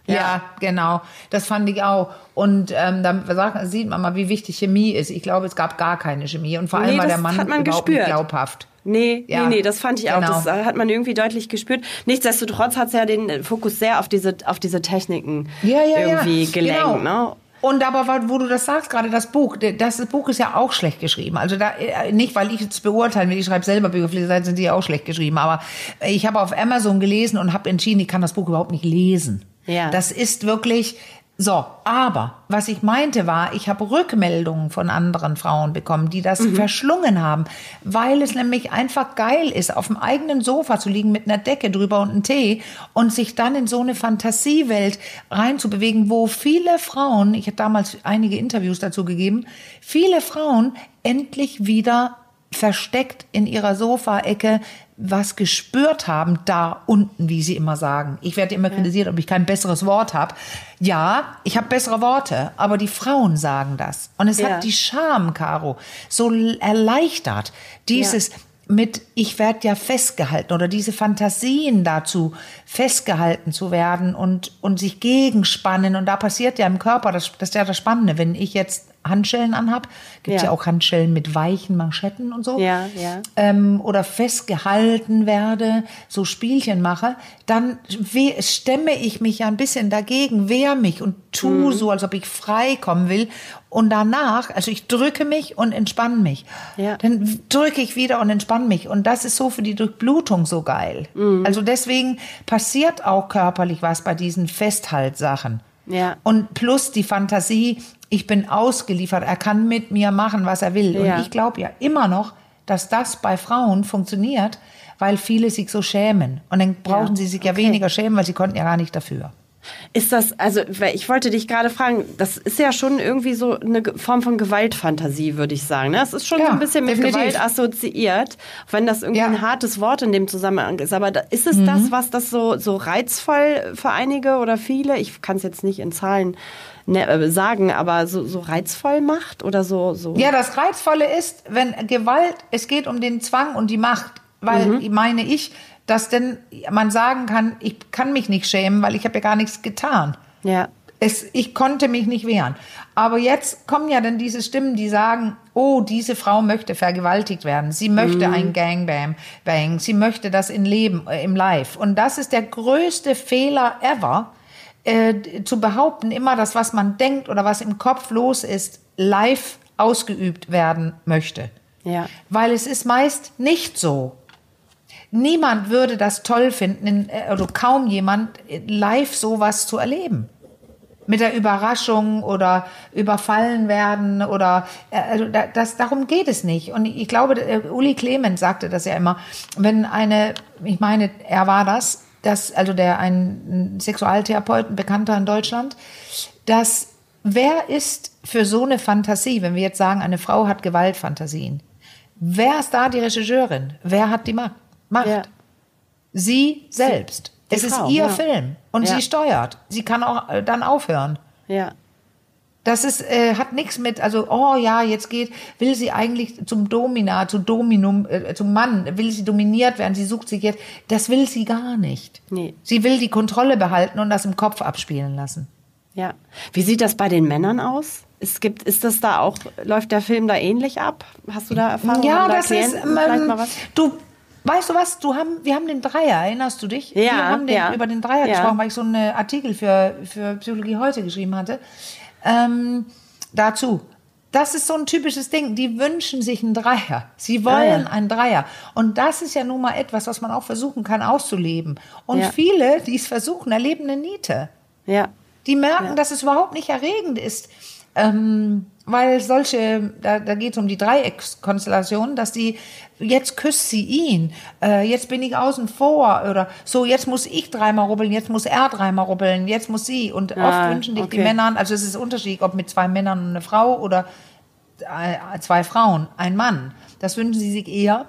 Speaker 2: Ja. genau. Das fand ich auch. Und ähm, da sieht man mal, wie wichtig Chemie ist. Ich glaube, es gab gar keine Chemie. Und vor allem
Speaker 1: Nee,
Speaker 2: war der Mann
Speaker 1: hat man
Speaker 2: überhaupt
Speaker 1: gespürt.
Speaker 2: nicht glaubhaft.
Speaker 1: Nee,
Speaker 2: Ja,
Speaker 1: nee, nee, das fand ich auch.
Speaker 2: genau.
Speaker 1: Das äh, hat man irgendwie deutlich gespürt. Nichtsdestotrotz hat es ja den äh, Fokus sehr auf diese, auf diese Techniken
Speaker 2: Ja, ja,
Speaker 1: irgendwie
Speaker 2: ja.
Speaker 1: gelenkt.
Speaker 2: Genau.
Speaker 1: Ne?
Speaker 2: Und aber wo du das sagst, gerade das Buch, das Buch ist ja auch schlecht geschrieben. Also da äh, nicht, weil ich es beurteilen will, ich schreibe selber Bücher, Seite sind die auch schlecht geschrieben. Aber ich habe auf Amazon gelesen und habe entschieden, ich kann das Buch überhaupt nicht lesen.
Speaker 1: Ja.
Speaker 2: Das ist wirklich so. Aber was ich meinte war, ich habe Rückmeldungen von anderen Frauen bekommen, die das verschlungen haben, weil es nämlich einfach geil ist, auf dem eigenen Sofa zu liegen mit einer Decke drüber und einem Tee und sich dann in so eine Fantasiewelt reinzubewegen, wo viele Frauen, ich habe damals einige Interviews dazu gegeben, viele Frauen endlich wieder versteckt in ihrer Sofaecke was gespürt haben da unten, wie sie immer sagen. Ich werde immer kritisiert, ob ich kein besseres Wort habe. Ja, ich habe bessere Worte, aber die Frauen sagen das. Und es
Speaker 1: Ja.
Speaker 2: hat die Scham, Caro, so erleichtert. Dieses mit, ich werde ja festgehalten oder diese Fantasien dazu, festgehalten zu werden und, und sich gegenspannen. Und da passiert ja im Körper, das, das ist ja das Spannende, wenn ich jetzt Handschellen anhab, gibt
Speaker 1: Ja.
Speaker 2: ja auch Handschellen mit weichen Manschetten und so
Speaker 1: Ja, ja.
Speaker 2: ähm, oder festgehalten werde, so Spielchen mache, dann stemme ich mich ja ein bisschen dagegen, wehre mich und tu
Speaker 1: Mhm.
Speaker 2: so, als ob ich frei kommen will. Und danach, also ich drücke mich und entspanne mich.
Speaker 1: Ja.
Speaker 2: Dann drücke ich wieder und entspanne mich. Und das ist so für die Durchblutung so geil.
Speaker 1: Mhm.
Speaker 2: Also deswegen passiert auch körperlich was bei diesen Festhaltsachen.
Speaker 1: Ja.
Speaker 2: Und plus die Fantasie, ich bin ausgeliefert, er kann mit mir machen, was er will.
Speaker 1: Ja.
Speaker 2: Und ich glaube ja immer noch, dass das bei Frauen funktioniert, weil viele sich so schämen. Und dann brauchen
Speaker 1: Ja,
Speaker 2: sie sich ja
Speaker 1: okay.
Speaker 2: weniger schämen, weil sie konnten ja gar nicht dafür.
Speaker 1: Ist das, also ich wollte dich gerade fragen, das ist ja schon irgendwie so eine Form von Gewaltfantasie, würde ich sagen. Ne? Es ist schon
Speaker 2: Ja,
Speaker 1: so ein bisschen mit
Speaker 2: definitiv.
Speaker 1: Gewalt assoziiert, wenn das irgendwie
Speaker 2: Ja. Mhm.
Speaker 1: ein hartes Wort in dem Zusammenhang ist. Aber ist es das, was das so, so reizvoll für einige oder viele, ich kann es jetzt nicht in Zahlen ne, äh, sagen, aber so, so reizvoll macht oder so? so
Speaker 2: Ja, das Reizvolle ist, wenn Gewalt, es geht um den Zwang und die Macht. Weil,
Speaker 1: Mhm.
Speaker 2: meine ich, dass denn man sagen kann, ich kann mich nicht schämen, weil ich habe ja gar nichts getan.
Speaker 1: Ja.
Speaker 2: Es, ich konnte mich nicht wehren. Aber jetzt kommen ja dann diese Stimmen, die sagen, oh, diese Frau möchte vergewaltigt werden. Sie möchte
Speaker 1: Mhm.
Speaker 2: ein Gangbang, bang. sie möchte das in Leben, äh, im Live. Und das ist der größte Fehler ever, äh, zu behaupten, immer das, was man denkt oder was im Kopf los ist, live ausgeübt werden möchte.
Speaker 1: Ja.
Speaker 2: Weil es ist meist nicht so. Niemand würde das toll finden, in, äh, oder kaum jemand, live sowas zu erleben. Mit der Überraschung oder überfallen werden oder äh, also da- das, darum geht es nicht. Und ich glaube, äh, Uli Clement sagte das ja immer, wenn eine, ich meine, er war das, das also der ein Sexualtherapeut, ein Bekannter in Deutschland, dass wer ist für so eine Fantasie, wenn wir jetzt sagen, eine Frau hat Gewaltfantasien, wer ist da die Regisseurin? Wer hat die Macht? Macht?
Speaker 1: Ja.
Speaker 2: Sie selbst.
Speaker 1: Die
Speaker 2: es
Speaker 1: Frau,
Speaker 2: ist ihr
Speaker 1: ja.
Speaker 2: Film und
Speaker 1: Ja.
Speaker 2: sie steuert. Sie kann auch äh, dann aufhören.
Speaker 1: Ja.
Speaker 2: Das ist, äh, hat nichts mit, also, oh ja, jetzt geht, will sie eigentlich zum Domina, zu Dominum, äh, zum Mann, will sie dominiert werden, sie sucht sich jetzt, das will sie gar nicht.
Speaker 1: Nee.
Speaker 2: Sie will die Kontrolle behalten und das im Kopf abspielen lassen.
Speaker 1: Ja. Wie sieht das bei den Männern aus? Es gibt, ist das da auch, läuft der Film da ähnlich ab? Hast du da Erfahrungen?
Speaker 2: ja,
Speaker 1: da
Speaker 2: das ist,
Speaker 1: Klienten
Speaker 2: ähm,
Speaker 1: mal was?
Speaker 2: du, weißt du was, du haben, wir haben den Dreier, erinnerst du dich?
Speaker 1: Ja,
Speaker 2: wir haben den,
Speaker 1: ja.
Speaker 2: über den Dreier
Speaker 1: Ja.
Speaker 2: gesprochen, weil ich so einen Artikel für, für Psychologie heute geschrieben hatte. Ähm, dazu. Das ist so ein typisches Ding. Die wünschen sich einen Dreier. Sie wollen
Speaker 1: Ah, ja.
Speaker 2: einen Dreier. Und das ist ja nun mal etwas, was man auch versuchen kann auszuleben. Und
Speaker 1: Ja.
Speaker 2: viele, die es versuchen, erleben eine Niete.
Speaker 1: Ja.
Speaker 2: Die merken, dass es überhaupt nicht erregend ist. Ähm, weil solche, da, da geht es um die Dreieckskonstellation, dass die, jetzt küsst sie ihn, äh, jetzt bin ich außen vor oder so, jetzt muss ich dreimal rubbeln, jetzt muss er dreimal rubbeln, jetzt muss sie. Und
Speaker 1: Ah,
Speaker 2: oft wünschen die
Speaker 1: okay.
Speaker 2: Männer, also es ist unterschiedlich, ob mit zwei Männern und eine Frau oder äh, zwei Frauen, ein Mann. Das wünschen sie sich eher.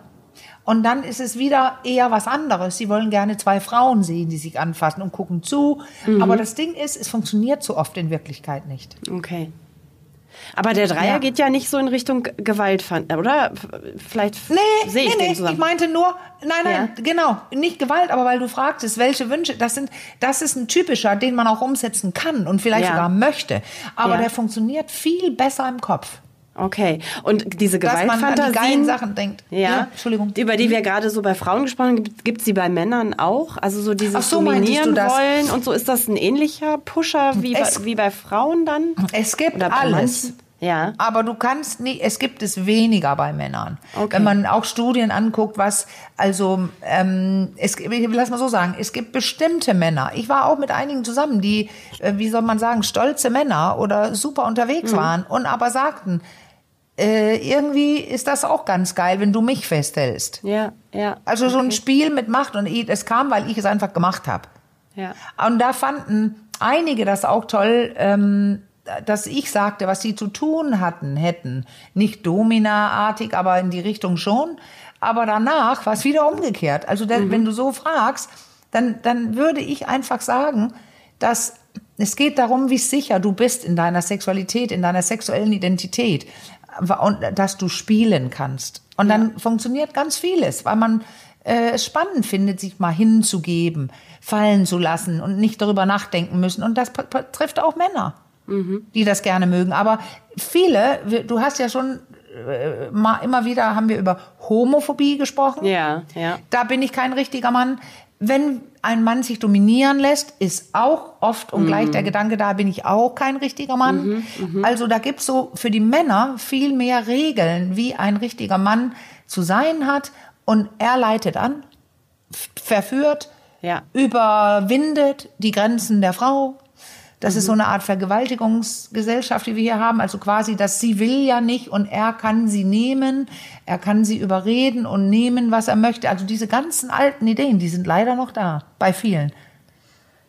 Speaker 2: Und dann ist es wieder eher was anderes. Sie wollen gerne zwei Frauen sehen, die sich anfassen und gucken zu.
Speaker 1: Mhm.
Speaker 2: Aber das Ding ist, es funktioniert so oft in Wirklichkeit nicht.
Speaker 1: Okay. Aber der Dreier
Speaker 2: Ja.
Speaker 1: geht ja nicht so in Richtung Gewalt, oder? Vielleicht
Speaker 2: Nee,
Speaker 1: sehe ich
Speaker 2: nee,
Speaker 1: den
Speaker 2: nee.
Speaker 1: zusammen.
Speaker 2: Ich meinte nur, nein, nein,
Speaker 1: Ja.
Speaker 2: genau, nicht Gewalt, aber weil du fragtest, welche Wünsche, das sind, das ist ein typischer, den man auch umsetzen kann und vielleicht
Speaker 1: Ja.
Speaker 2: sogar möchte. Aber der funktioniert viel besser im Kopf.
Speaker 1: Okay. Und diese
Speaker 2: Dass man an die geilen
Speaker 1: Gewaltfantasien,
Speaker 2: Sachen denkt.
Speaker 1: Ja,
Speaker 2: Ja, Entschuldigung.
Speaker 1: über die wir gerade so bei Frauen gesprochen haben, gibt es sie bei Männern auch? Also so dieses
Speaker 2: so,
Speaker 1: Dominieren wollen und so. Ist das ein ähnlicher Pusher wie, bei,
Speaker 2: Es-
Speaker 1: wie bei Frauen dann?
Speaker 2: Es gibt
Speaker 1: Oder bei
Speaker 2: alles.
Speaker 1: Ja.
Speaker 2: Aber du kannst nicht, es gibt es weniger bei Männern.
Speaker 1: Okay.
Speaker 2: Wenn man auch Studien anguckt, was, also, ähm, es, lass mal so sagen, es gibt bestimmte Männer. Ich war auch mit einigen zusammen, die, äh, wie soll man sagen, stolze Männer oder super unterwegs
Speaker 1: Mhm.
Speaker 2: waren und aber sagten, äh, irgendwie ist das auch ganz geil, wenn du mich festhältst.
Speaker 1: Ja, ja.
Speaker 2: Also so ein Spiel mit Macht und ich- es kam, weil ich es einfach gemacht habe.
Speaker 1: Ja.
Speaker 2: Und da fanden einige das auch toll, ähm, dass ich sagte, was sie zu tun hatten, hätten. Nicht Domina-artig, aber in die Richtung schon. Aber danach war es wieder umgekehrt. Also da, wenn du so fragst, dann, dann würde ich einfach sagen, dass es geht darum, wie sicher du bist in deiner Sexualität, in deiner sexuellen Identität dass du spielen kannst. Und dann funktioniert ganz vieles, weil man äh, es spannend findet, sich mal hinzugeben, fallen zu lassen und nicht darüber nachdenken müssen. Und das trifft auch Männer, die das gerne mögen. Aber viele, du hast ja schon äh, mal immer wieder haben wir über Homophobie gesprochen.
Speaker 1: Ja, ja.
Speaker 2: Da bin ich kein richtiger Mann. Wenn ein Mann sich dominieren lässt, ist auch oft und gleich der Gedanke, da bin ich auch kein richtiger Mann. Also da gibt's so für die Männer viel mehr Regeln, wie ein richtiger Mann zu sein hat. Und er leitet an, verführt,
Speaker 1: Ja.
Speaker 2: überwindet die Grenzen der Frau. Das ist so eine Art Vergewaltigungsgesellschaft, die wir hier haben. Also quasi, dass sie will ja nicht und er kann sie nehmen, er kann sie überreden und nehmen, was er möchte. Also diese ganzen alten Ideen, die sind leider noch da, bei vielen.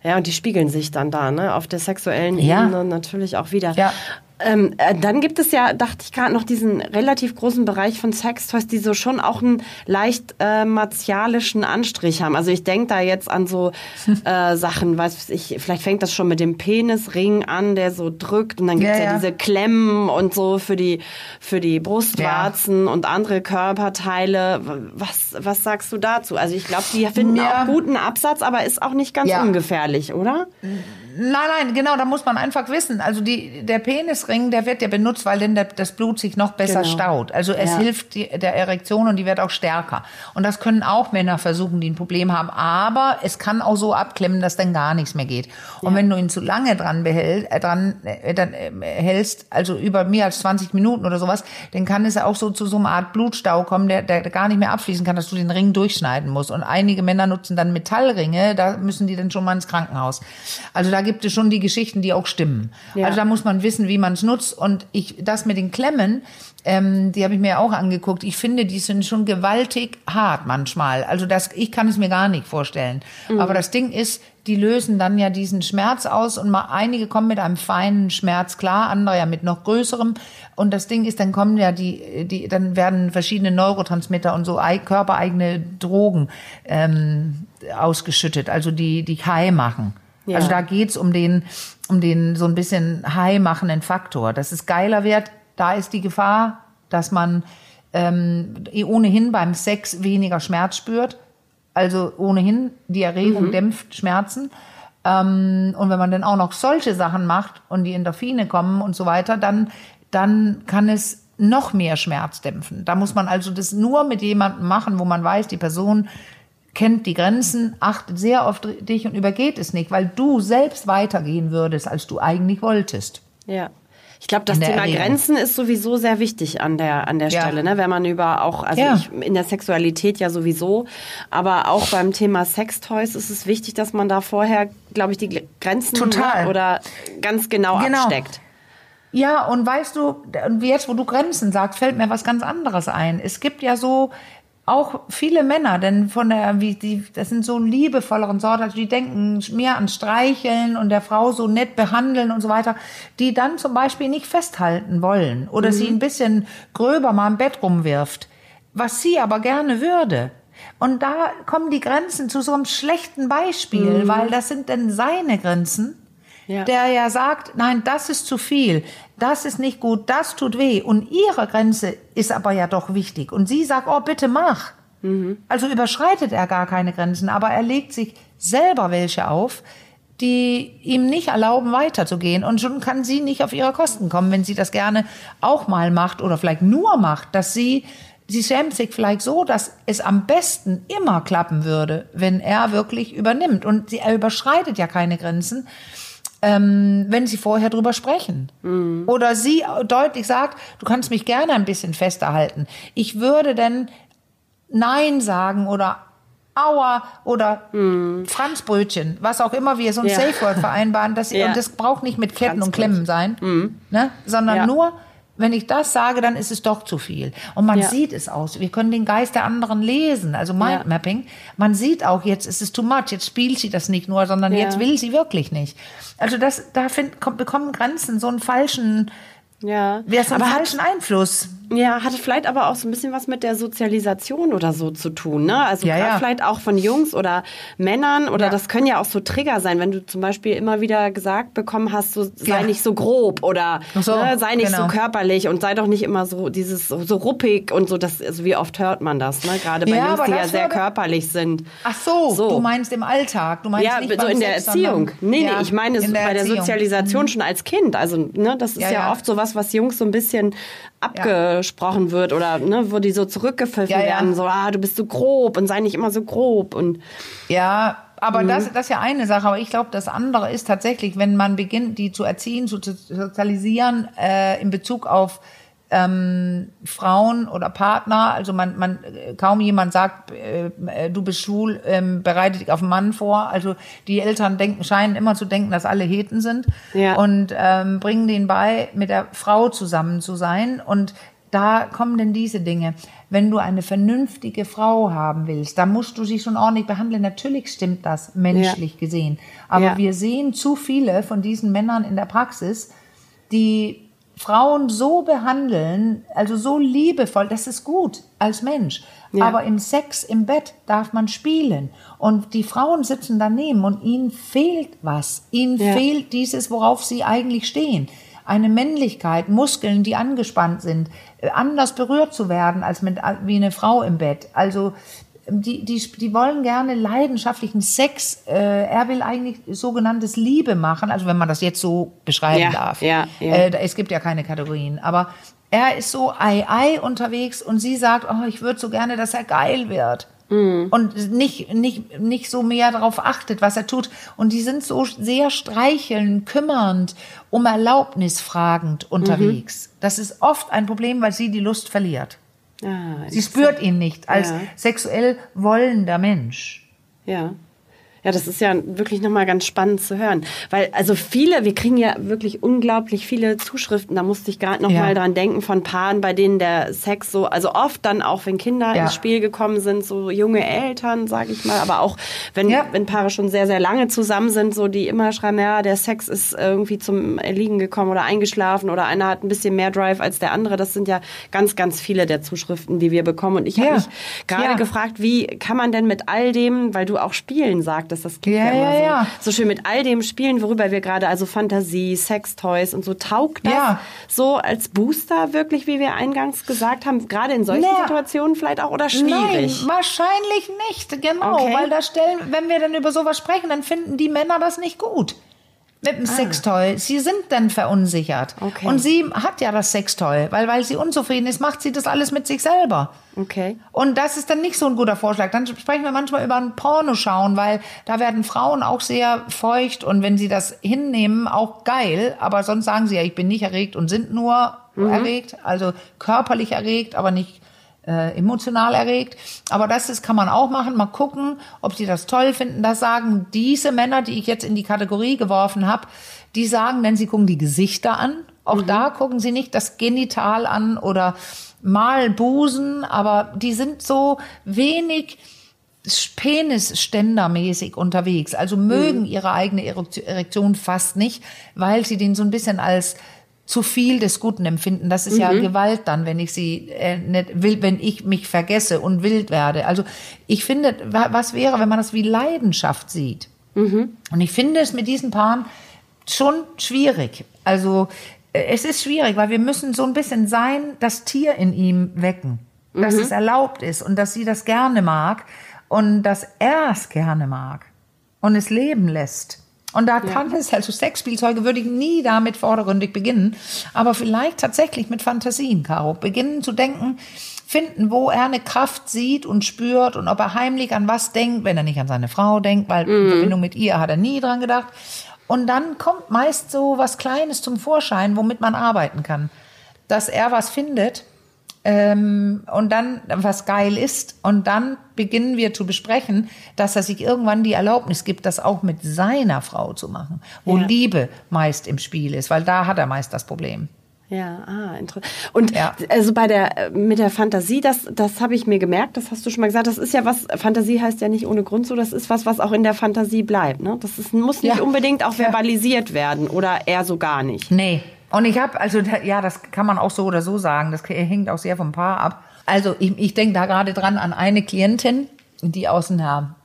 Speaker 1: Ja, und die spiegeln sich dann da, ne? Auf der sexuellen
Speaker 2: Ja.
Speaker 1: Ebene natürlich auch wieder.
Speaker 2: Ja.
Speaker 1: Ähm, äh, dann gibt es ja, dachte ich gerade, noch diesen relativ großen Bereich von Sextoys, die so schon auch einen leicht äh, martialischen Anstrich haben. Also ich denke da jetzt an so äh, Sachen, weiß ich, vielleicht fängt das schon mit dem Penisring an, der so drückt und dann gibt es ja, ja, ja, diese Klemmen und so für die, für die Brustwarzen ja. und andere Körperteile. Was, was sagst du dazu? Also ich glaube, die finden auch guten Absatz, aber ist auch nicht ganz ungefährlich, oder?
Speaker 2: Nein, nein, genau, da muss man einfach wissen. Also die, der Penisring, der wird ja benutzt, weil dann das Blut sich noch besser genau. staut. Also es ja. hilft der Erektion und die wird auch stärker. Und das können auch Männer versuchen, die ein Problem haben. Aber es kann auch so abklemmen, dass dann gar nichts mehr geht. Und ja. wenn du ihn zu lange dran behält, äh, dran äh, dann, äh, hältst, also über mehr als 20 Minuten oder sowas, dann kann es auch so zu so einer Art Blutstau kommen, der, der gar nicht mehr abfließen kann, dass du den Ring durchschneiden musst. Und einige Männer nutzen dann Metallringe, da müssen die dann schon mal ins Krankenhaus. Also da gibt es schon die Geschichten, die auch stimmen. Ja. Also da muss man wissen, wie man es nutzt. Und ich, das mit den Klemmen, ähm, die habe ich mir auch angeguckt. Ich finde, die sind schon gewaltig hart manchmal. Also das, ich kann es mir gar nicht vorstellen. Mhm. Aber das Ding ist, die lösen dann ja diesen Schmerz aus und mal einige kommen mit einem feinen Schmerz klar, andere ja mit noch größerem. Und das Ding ist, dann kommen ja die, die, dann werden verschiedene Neurotransmitter und so körpereigene Drogen ähm, ausgeschüttet, also die die high machen. Ja. Also da geht's um den, um den so ein bisschen high machenden Faktor. Dass es geiler wird, da ist die Gefahr, dass man ähm, ohnehin beim Sex weniger Schmerz spürt. Also ohnehin, die Erregung mhm. dämpft Schmerzen. Ähm, und wenn man dann auch noch solche Sachen macht und die Endorphine kommen und so weiter, dann, dann kann es noch mehr Schmerz dämpfen. Da muss man also das nur mit jemandem machen, wo man weiß, die Person kennt die Grenzen, achtet sehr auf dich und übergeht es nicht, weil du selbst weitergehen würdest, als du eigentlich wolltest.
Speaker 1: Ja. Ich glaube, das Thema Erregung. Grenzen ist sowieso sehr wichtig an der an der ja. Stelle, ne? wenn man über auch also ja. ich, in der Sexualität ja sowieso, aber auch beim Thema Sextoys ist es wichtig, dass man da vorher, glaube ich, die Grenzen Total. oder ganz genau, genau absteckt.
Speaker 2: Ja, und weißt du, jetzt, wo du Grenzen sagst, fällt mir was ganz anderes ein. Es gibt ja so auch viele Männer, denn von der, wie die, das sind so liebevolleren Sorten, also die denken mehr an Streicheln und der Frau so nett behandeln und so weiter, die dann zum Beispiel nicht festhalten wollen oder mhm. sie ein bisschen gröber mal im Bett rumwirft, was sie aber gerne würde. Und da kommen die Grenzen zu so einem schlechten Beispiel, mhm. weil das sind denn seine Grenzen ja. der ja sagt, nein, das ist zu viel, das ist nicht gut, das tut weh. Und ihre Grenze ist aber ja doch wichtig. Und sie sagt, oh, bitte mach. Mhm. Also überschreitet er gar keine Grenzen, aber er legt sich selber welche auf, die ihm nicht erlauben, weiterzugehen. Und schon kann sie nicht auf ihre Kosten kommen, wenn sie das gerne auch mal macht oder vielleicht nur macht, dass sie sie schämt sich vielleicht so, dass es am besten immer klappen würde, wenn er wirklich übernimmt. Und sie, er überschreitet ja keine Grenzen ähm, wenn sie vorher drüber sprechen. Mhm. Oder sie deutlich sagt, du kannst mich gerne ein bisschen fester halten. Ich würde denn Nein sagen oder Aua oder mm. Franzbrötchen, was auch immer wir so ein ja. Safe Word vereinbaren, dass ja. und das braucht nicht mit Ketten und Klemmen sein, mm. ne, sondern ja. nur wenn ich das sage, dann ist es doch zu viel. Und man ja. sieht es aus. Wir können den Geist der anderen lesen, also Mindmapping. Ja. Man sieht auch, jetzt ist es too much, jetzt spielt sie das nicht nur, sondern ja. jetzt will sie wirklich nicht. Also das, da find, bekommen Grenzen so einen falschen, ja. Einen falschen hat, Einfluss.
Speaker 1: Ja, hat vielleicht aber auch so ein bisschen was mit der Sozialisation oder so zu tun, ne? Also ja, ja. vielleicht auch von Jungs oder Männern oder ja. das können ja auch so Trigger sein, wenn du zum Beispiel immer wieder gesagt bekommen hast, so sei nicht so grob oder so, ne, sei nicht genau. so körperlich und sei doch nicht immer so dieses so, so ruppig und so. Das, also wie oft hört man das, ne? Gerade bei Jungs, die ja sehr körperlich sind.
Speaker 2: Ach so, so, du meinst im Alltag, du meinst
Speaker 1: ja,
Speaker 2: nicht
Speaker 1: so in der Sex, Erziehung. Nee, nee, ich meine bei der Sozialisation mhm. schon als Kind. Also ne, das ist ja, oft so was, was Jungs so ein bisschen abgesprochen wird oder ne, wo die so zurückgepfiffen ja, ja. werden, so, ah, du bist so grob und sei nicht immer so grob und
Speaker 2: ja, aber mhm. das, das ist ja eine Sache. Aber ich glaube, das andere ist tatsächlich, wenn man beginnt, die zu erziehen, zu sozialisieren äh, in Bezug auf ähm, Frauen oder Partner, also man, man kaum jemand sagt, äh, äh, du bist schwul, ähm, bereite dich auf einen Mann vor. Also die Eltern denken, scheinen immer zu denken, dass alle Heten sind ja. und ähm, bringen denen bei, mit der Frau zusammen zu sein. Und da kommen denn diese Dinge. Wenn du eine vernünftige Frau haben willst, dann musst du sie schon ordentlich behandeln. Natürlich stimmt das menschlich ja. gesehen. Aber ja. wir sehen zu viele von diesen Männern in der Praxis, die Frauen so behandeln, also so liebevoll, das ist gut als Mensch.
Speaker 1: Ja.
Speaker 2: Aber im Sex, im Bett darf man spielen. Und die Frauen sitzen daneben und ihnen fehlt was. Ihnen
Speaker 1: Ja.
Speaker 2: fehlt dieses, worauf sie eigentlich stehen. Eine Männlichkeit, Muskeln, die angespannt sind, äh, anders berührt zu werden als mit, wie eine Frau im Bett. Also, die, die, die wollen gerne leidenschaftlichen Sex. Äh, er will eigentlich sogenanntes Liebe machen, also wenn man das jetzt so beschreiben
Speaker 1: Ja,
Speaker 2: darf.
Speaker 1: ja, ja.
Speaker 2: Äh, es gibt ja keine Kategorien, aber er ist so ei ei unterwegs und sie sagt, oh, ich würde so gerne, dass er geil wird.
Speaker 1: Mhm.
Speaker 2: Und nicht, nicht, nicht so mehr darauf achtet, was er tut. Und die sind so sehr streichelnd, kümmernd, um Erlaubnis fragend unterwegs.
Speaker 1: Mhm.
Speaker 2: Das ist oft ein Problem, weil sie die Lust verliert.
Speaker 1: Ah,
Speaker 2: Sie spürt ihn nicht als
Speaker 1: Ja.
Speaker 2: sexuell wollender Mensch.
Speaker 1: Ja. Ja, das ist ja wirklich nochmal ganz spannend zu hören. Weil, also viele, wir kriegen ja wirklich unglaublich viele Zuschriften, da musste ich gerade nochmal
Speaker 2: Ja.
Speaker 1: mal dran denken, von Paaren, bei denen der Sex so, also oft dann auch, wenn Kinder
Speaker 2: Ja.
Speaker 1: ins Spiel gekommen sind, so junge Eltern, sage ich mal, aber auch wenn,
Speaker 2: Ja.
Speaker 1: wenn Paare schon sehr, sehr lange zusammen sind, so die immer schreiben, ja, der Sex ist irgendwie zum Erliegen gekommen oder eingeschlafen oder einer hat ein bisschen mehr Drive als der andere. Das sind ja ganz, ganz viele der Zuschriften, die wir bekommen. Und ich habe
Speaker 2: Ja.
Speaker 1: mich gerade gefragt, wie kann man denn mit all dem, weil du auch spielen sagtest, das klingt
Speaker 2: Ja,
Speaker 1: ja, immer so,
Speaker 2: ja.
Speaker 1: so schön mit all dem spielen, worüber wir gerade, also Fantasie, Sextoys und so, taugt das
Speaker 2: Ja.
Speaker 1: so als Booster wirklich, wie wir eingangs gesagt haben, gerade in solchen
Speaker 2: Na.
Speaker 1: Situationen vielleicht auch oder schwierig?
Speaker 2: Nein, wahrscheinlich nicht, genau.
Speaker 1: Okay.
Speaker 2: Weil da stellen, wenn wir dann über sowas sprechen, dann finden die Männer das nicht gut. Mit dem Sextoy. Sie sind dann verunsichert.
Speaker 1: Ah. Okay.
Speaker 2: Und sie hat ja das Sextoy, weil, weil sie unzufrieden ist, macht sie das alles mit sich selber.
Speaker 1: Okay.
Speaker 2: Und das ist dann nicht so ein guter Vorschlag. Dann sprechen wir manchmal über ein Porno schauen, weil da werden Frauen auch sehr feucht und wenn sie das hinnehmen, auch geil. Aber sonst sagen sie ja, ich bin nicht erregt und sind nur erregt, also körperlich erregt, aber nicht äh, emotional erregt. Aber das ist, kann man auch machen. Mal gucken, ob sie das toll finden. Das sagen diese Männer, die ich jetzt in die Kategorie geworfen habe, die sagen, denn sie gucken die Gesichter an. Auch da gucken sie nicht das Genital an oder mal Busen, aber die sind so wenig Penisständermäßig unterwegs. Also mögen ihre eigene Erektion fast nicht, weil sie den so ein bisschen als zu viel des Guten empfinden. Das ist ja Gewalt dann, wenn ich sie äh, nicht will, wenn ich mich vergesse und wild werde. Also ich finde, wa- was wäre, wenn man das wie Leidenschaft sieht? Und ich finde es mit diesen Paaren schon schwierig. Also äh, es ist schwierig, weil wir müssen so ein bisschen sein, das Tier in ihm wecken, dass es erlaubt ist und dass sie das gerne mag und dass er es gerne mag und es leben lässt. Und da kann es, also Sexspielzeuge würde ich nie damit vordergründig beginnen, aber vielleicht tatsächlich mit Fantasien, Caro. Beginnen zu denken, finden, wo er eine Kraft sieht und spürt und ob er heimlich an was denkt, wenn er nicht an seine Frau denkt, weil in Verbindung mit ihr hat er nie dran gedacht. Und dann kommt meist so was Kleines zum Vorschein, womit man arbeiten kann. Dass er was findet ähm, und dann was geil ist und dann beginnen wir zu besprechen, dass er sich irgendwann die Erlaubnis gibt, das auch mit seiner Frau zu machen, wo
Speaker 1: Ja.
Speaker 2: Liebe meist im Spiel ist, weil da hat er meist das Problem.
Speaker 1: Ja, ah, interessant. Und
Speaker 2: Ja.
Speaker 1: also bei der äh, mit der Fantasie, das das habe ich mir gemerkt, das hast du schon mal gesagt, das ist ja was Fantasie heißt ja nicht ohne Grund so, das ist was, was auch in der Fantasie bleibt, ne? Das ist, muss nicht
Speaker 2: Ja.
Speaker 1: unbedingt auch verbalisiert werden oder eher so gar nicht.
Speaker 2: Nee. Und ich habe, also ja, das kann man auch so oder so sagen, das hängt auch sehr vom Paar ab. Also ich, ich denke da gerade dran an eine Klientin, die aus einer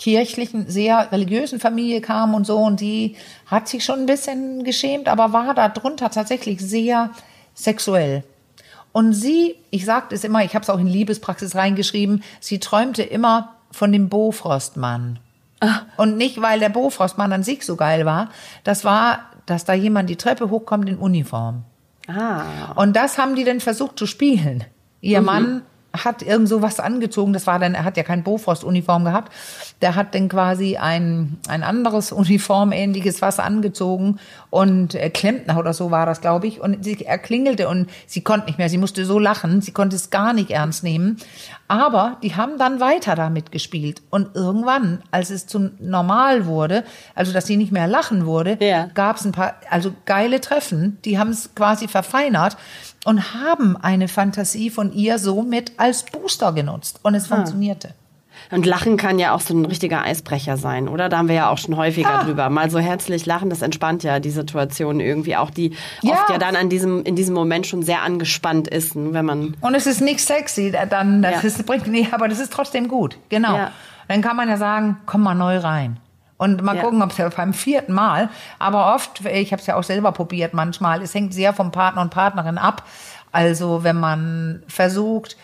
Speaker 2: kirchlichen, sehr religiösen Familie kam und so und die hat sich schon ein bisschen geschämt, aber war da drunter tatsächlich sehr sexuell. Und sie, ich sagte es immer, ich habe es auch in Liebespraxis reingeschrieben, sie träumte immer von dem Bofrostmann. Und nicht, weil der Bofrostmann an sich so geil war, das war, dass da jemand die Treppe hochkommt in Uniform.
Speaker 1: Ah.
Speaker 2: Und das haben die dann versucht zu spielen. Ihr Mann hat irgend so was angezogen, das war dann, er hat ja kein Bofrost-Uniform gehabt, der hat dann quasi ein, ein anderes Uniform, ähnliches was angezogen. Und äh, Klempner oder so war das, glaube ich, und sie, er klingelte und sie konnte nicht mehr, sie musste so lachen, sie konnte es gar nicht ernst nehmen, aber die haben dann weiter damit gespielt. Und irgendwann, als es zum Normal wurde, also dass sie nicht mehr lachen wurde,
Speaker 1: Ja.
Speaker 2: gab es ein paar, also geile Treffen, die haben es quasi verfeinert und haben eine Fantasie von ihr somit als Booster genutzt. Und es funktionierte.
Speaker 1: Und Lachen kann ja auch so ein richtiger Eisbrecher sein, oder? Da haben wir ja auch schon häufiger
Speaker 2: Ja.
Speaker 1: drüber. Mal so herzlich lachen, das entspannt ja die Situation irgendwie auch, die
Speaker 2: Ja.
Speaker 1: oft ja dann an diesem, in diesem Moment schon sehr angespannt ist, ne, wenn man.
Speaker 2: Und es ist nicht sexy, dann das
Speaker 1: Ja.
Speaker 2: ist, bringt nee, aber das ist trotzdem gut. Genau.
Speaker 1: Ja.
Speaker 2: Dann kann man ja sagen, komm mal neu rein. Und mal
Speaker 1: Ja.
Speaker 2: gucken, ob es beim vierten Mal, aber oft, ich habe es ja auch selber probiert manchmal, es hängt sehr vom Partner und Partnerin ab. Also wenn man versucht,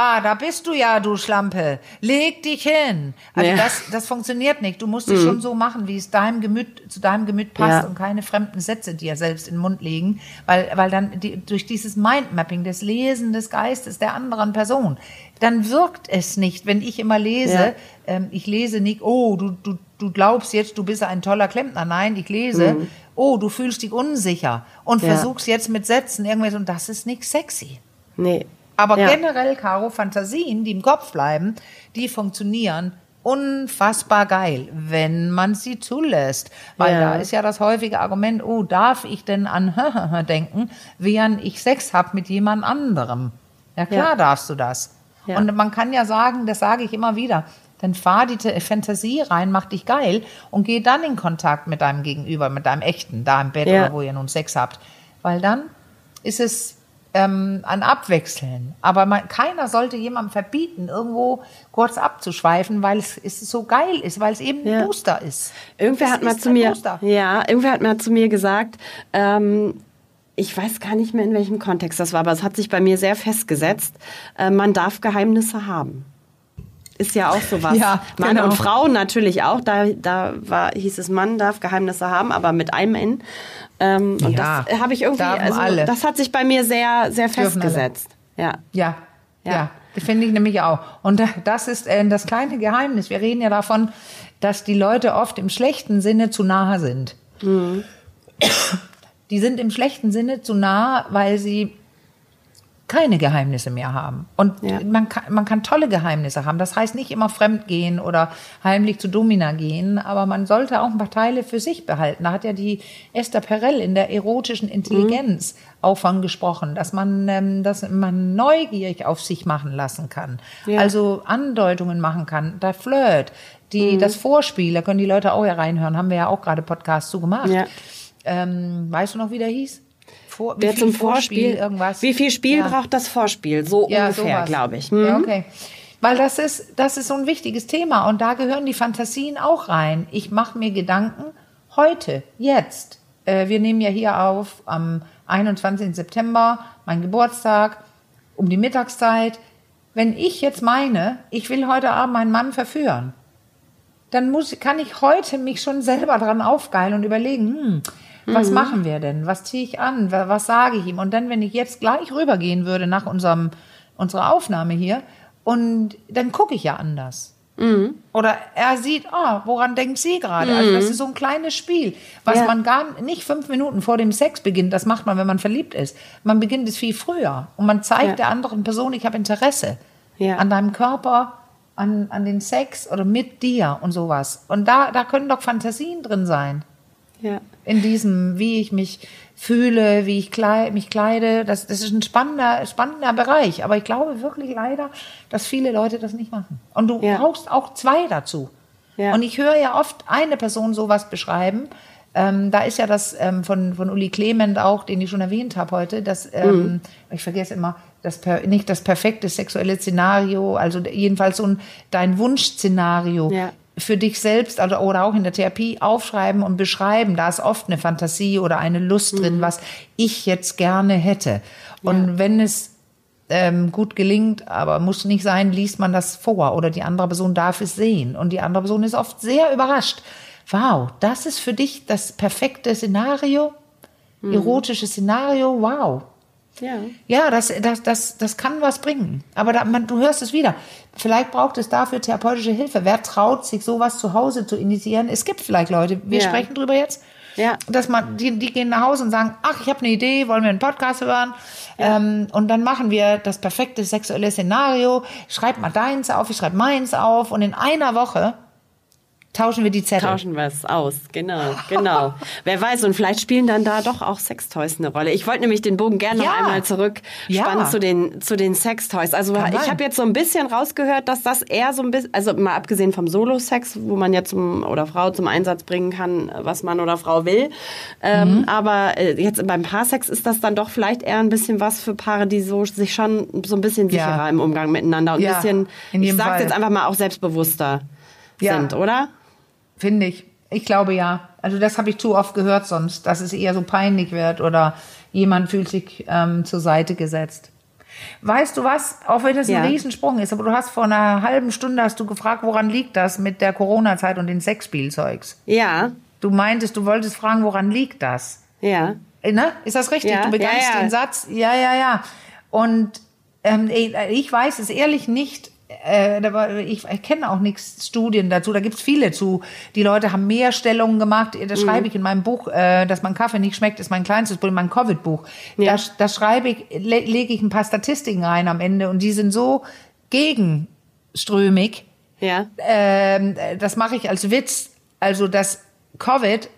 Speaker 2: ah, da bist du ja, du Schlampe, leg dich hin. Also
Speaker 1: Ja. Mhm.
Speaker 2: das, das funktioniert nicht. Du musst es schon so machen, wie es deinem Gemüt, zu deinem Gemüt passt
Speaker 1: Ja.
Speaker 2: und keine fremden Sätze dir selbst in den Mund legen, weil, weil dann die, durch dieses Mindmapping, das Lesen des Geistes der anderen Person, dann wirkt es nicht, wenn ich immer lese,
Speaker 1: Ja.
Speaker 2: ähm, ich lese nicht, oh, du, du, du glaubst jetzt, du bist ein toller Klempner. Nein, ich lese, oh, du fühlst dich unsicher und
Speaker 1: Mhm.
Speaker 2: Versuchst jetzt mit Sätzen irgendwas und das ist nicht sexy.
Speaker 1: Nee.
Speaker 2: Aber
Speaker 1: Ja.
Speaker 2: generell, Caro, Fantasien, die im Kopf bleiben, die funktionieren unfassbar geil, wenn man sie zulässt. Weil
Speaker 1: Ja.
Speaker 2: da ist ja das häufige Argument, oh, darf ich denn an denken, während ich Sex habe mit jemand anderem? Ja klar
Speaker 1: Ja.
Speaker 2: darfst du das.
Speaker 1: Ja.
Speaker 2: Und man kann ja sagen, das sage ich immer wieder, dann fahr die Fantasie rein, mach dich geil und geh dann in Kontakt mit deinem Gegenüber, mit deinem echten, da im Bett oder wo ihr nun Sex habt. Weil dann ist es ähm, ein Abwechseln. Aber man, keiner sollte jemandem verbieten, irgendwo kurz abzuschweifen, weil es, es so geil ist, weil es eben
Speaker 1: Ja.
Speaker 2: ein Booster ist.
Speaker 1: Irgendwer
Speaker 2: Es
Speaker 1: hat mal zu mir,
Speaker 2: Booster.
Speaker 1: ja, irgendwer hat mal zu mir gesagt, ähm, ich weiß gar nicht mehr in welchem Kontext das war, aber es hat sich bei mir sehr festgesetzt. Äh, man darf Geheimnisse haben. Ist ja auch sowas.
Speaker 2: Ja,
Speaker 1: Mann
Speaker 2: genau.
Speaker 1: und Frau natürlich auch. Da, da war, hieß es, Mann darf Geheimnisse haben, aber mit einem N. Ähm, und
Speaker 2: Ja,
Speaker 1: das habe ich irgendwie, also
Speaker 2: alle.
Speaker 1: das hat sich bei mir sehr, sehr festgesetzt. Ja.
Speaker 2: Ja,
Speaker 1: Ja.
Speaker 2: ja, das finde ich nämlich auch. Und da- das ist äh, das kleine Geheimnis. Wir reden ja davon, dass die Leute oft im schlechten Sinne zu nahe sind.
Speaker 1: Mhm.
Speaker 2: Die sind im schlechten Sinne zu nah, weil sie keine Geheimnisse mehr haben. Und
Speaker 1: Ja.
Speaker 2: man, kann, man kann tolle Geheimnisse haben. Das heißt nicht immer fremd gehen oder heimlich zu Domina gehen, aber man sollte auch ein paar Teile für sich behalten. Da hat ja die Esther Perel in der erotischen Intelligenz auch von gesprochen, dass man, ähm, dass man neugierig auf sich machen lassen kann.
Speaker 1: Ja.
Speaker 2: Also Andeutungen machen kann. Der Flirt, die, das Vorspiel, da können die Leute auch ja reinhören, haben wir ja auch gerade Podcasts zu gemacht.
Speaker 1: Ja.
Speaker 2: Ähm, weißt du noch, wie der hieß? Vor, wie
Speaker 1: Der
Speaker 2: viel
Speaker 1: zum Vorspiel,
Speaker 2: irgendwas.
Speaker 1: Wie viel Spiel
Speaker 2: Ja.
Speaker 1: braucht das Vorspiel? So ungefähr,
Speaker 2: sowas.
Speaker 1: glaube ich.
Speaker 2: Ja,
Speaker 1: Mhm.
Speaker 2: okay. Weil das ist, das ist so ein wichtiges Thema und da gehören die Fantasien auch rein. Ich mache mir Gedanken heute, jetzt. Äh, wir nehmen ja hier auf am 21. September, mein Geburtstag, um die Mittagszeit. Wenn ich jetzt meine, ich will heute Abend meinen Mann verführen, dann muss, kann ich heute mich schon selber dran aufgeilen und überlegen, hm, was machen wir denn? Was ziehe ich an? Wa- Was sage ich ihm? Und dann, wenn ich jetzt gleich rübergehen würde nach unserem, unserer Aufnahme hier, und dann gucke ich ja anders. Oder er sieht, ah, woran denkt sie gerade? Also das ist so ein kleines Spiel, was
Speaker 1: Ja.
Speaker 2: man gar nicht fünf Minuten vor dem Sex beginnt. Das macht man, wenn man verliebt ist. Man beginnt es viel früher und man zeigt
Speaker 1: Ja.
Speaker 2: der anderen Person, ich habe Interesse
Speaker 1: Ja.
Speaker 2: an deinem Körper, an, an den Sex oder mit dir und sowas. Und da, da können doch Fantasien drin sein.
Speaker 1: Ja.
Speaker 2: In diesem, wie ich mich fühle, wie ich klei mich kleide. Das, das ist ein spannender, spannender Bereich. Aber ich glaube wirklich leider, dass viele Leute das nicht machen. Und du
Speaker 1: Ja.
Speaker 2: brauchst auch zwei dazu.
Speaker 1: Ja.
Speaker 2: Und ich höre ja oft eine Person sowas beschreiben. Ähm, da ist ja das ähm, von, von Uli Clement auch, den ich schon erwähnt habe heute, das, ähm,
Speaker 1: Mhm.
Speaker 2: ich vergesse immer, das per, nicht das perfekte sexuelle Szenario, also jedenfalls so ein, dein Wunschszenario
Speaker 1: Ja.
Speaker 2: Für dich selbst oder auch in der Therapie aufschreiben und beschreiben. Da ist oft eine Fantasie oder eine Lust
Speaker 1: Mhm.
Speaker 2: drin, was ich jetzt gerne hätte. Und wenn es ähm, gut gelingt, aber muss nicht sein, liest man das vor oder die andere Person darf es sehen. Und die andere Person ist oft sehr überrascht. Wow, das ist für dich das perfekte Szenario,
Speaker 1: Mhm.
Speaker 2: erotische Szenario, wow.
Speaker 1: Ja.
Speaker 2: Ja, das, das, das, das kann was bringen. Aber da, man, du hörst es wieder. Vielleicht braucht es dafür therapeutische Hilfe. Wer traut sich, sowas zu Hause zu initiieren? Es gibt vielleicht Leute, wir
Speaker 1: Ja.
Speaker 2: sprechen drüber jetzt,
Speaker 1: Ja.
Speaker 2: dass man, die, die gehen nach Hause und sagen, ach, ich habe eine Idee, wollen wir einen Podcast hören? Ähm, und dann machen wir das perfekte sexuelle Szenario. Schreib mal deins auf, ich schreibe meins auf. Und in einer Woche Tauschen wir die Zettel.
Speaker 1: Tauschen wir es aus, genau, genau. Wer weiß, und vielleicht spielen dann da doch auch Sextoys eine Rolle. Ich wollte nämlich den Bogen gerne
Speaker 2: Ja.
Speaker 1: noch einmal zurück
Speaker 2: Ja.
Speaker 1: zu den, zu den Sextoys. Also
Speaker 2: Kann
Speaker 1: ich habe jetzt so ein bisschen rausgehört, dass das eher so ein bisschen, also mal abgesehen vom Solo-Sex, wo man ja zum oder Frau zum Einsatz bringen kann, was Mann oder Frau will. Ähm,
Speaker 2: Mhm.
Speaker 1: Aber äh, jetzt beim Paarsex ist das dann doch vielleicht eher ein bisschen was für Paare, die so sich schon so ein bisschen
Speaker 2: Ja.
Speaker 1: sicherer im Umgang miteinander und ein
Speaker 2: Ja,
Speaker 1: bisschen, ich
Speaker 2: Fall.
Speaker 1: jetzt einfach mal auch selbstbewusster
Speaker 2: Ja.
Speaker 1: sind, oder?
Speaker 2: Finde ich. Ich glaube ja. Also das habe ich zu oft gehört sonst, dass es eher so peinlich wird oder jemand fühlt sich ähm, zur Seite gesetzt. Weißt du was? Auch wenn das
Speaker 1: Ja.
Speaker 2: ein Riesensprung ist, aber du hast vor einer halben Stunde hast du gefragt, woran liegt das mit der Corona-Zeit und den Sexspielzeugs?
Speaker 1: Ja,
Speaker 2: Du meintest, du wolltest fragen, woran liegt das?
Speaker 1: ja.
Speaker 2: Äh, Ne? Ist das richtig?
Speaker 1: Ja,
Speaker 2: du begannst
Speaker 1: ja, ja.
Speaker 2: den Satz. Ja, ja, ja. Und ähm, ich weiß es ehrlich nicht. Äh, ich, ich kenne auch nichts Studien dazu. Da gibt's viele zu. Die Leute haben mehr Stellungen gemacht.
Speaker 1: Mhm.
Speaker 2: Das schreibe ich in meinem Buch, äh, dass man Kaffee nicht schmeckt, ist mein kleinstes Buch, mein Covid-Buch.
Speaker 1: Ja.
Speaker 2: Da, da schreibe ich, le lege ich ein paar Statistiken rein am Ende und die sind so gegenströmig.
Speaker 1: Ja.
Speaker 2: Ähm, das mache ich als Witz. Also das Covid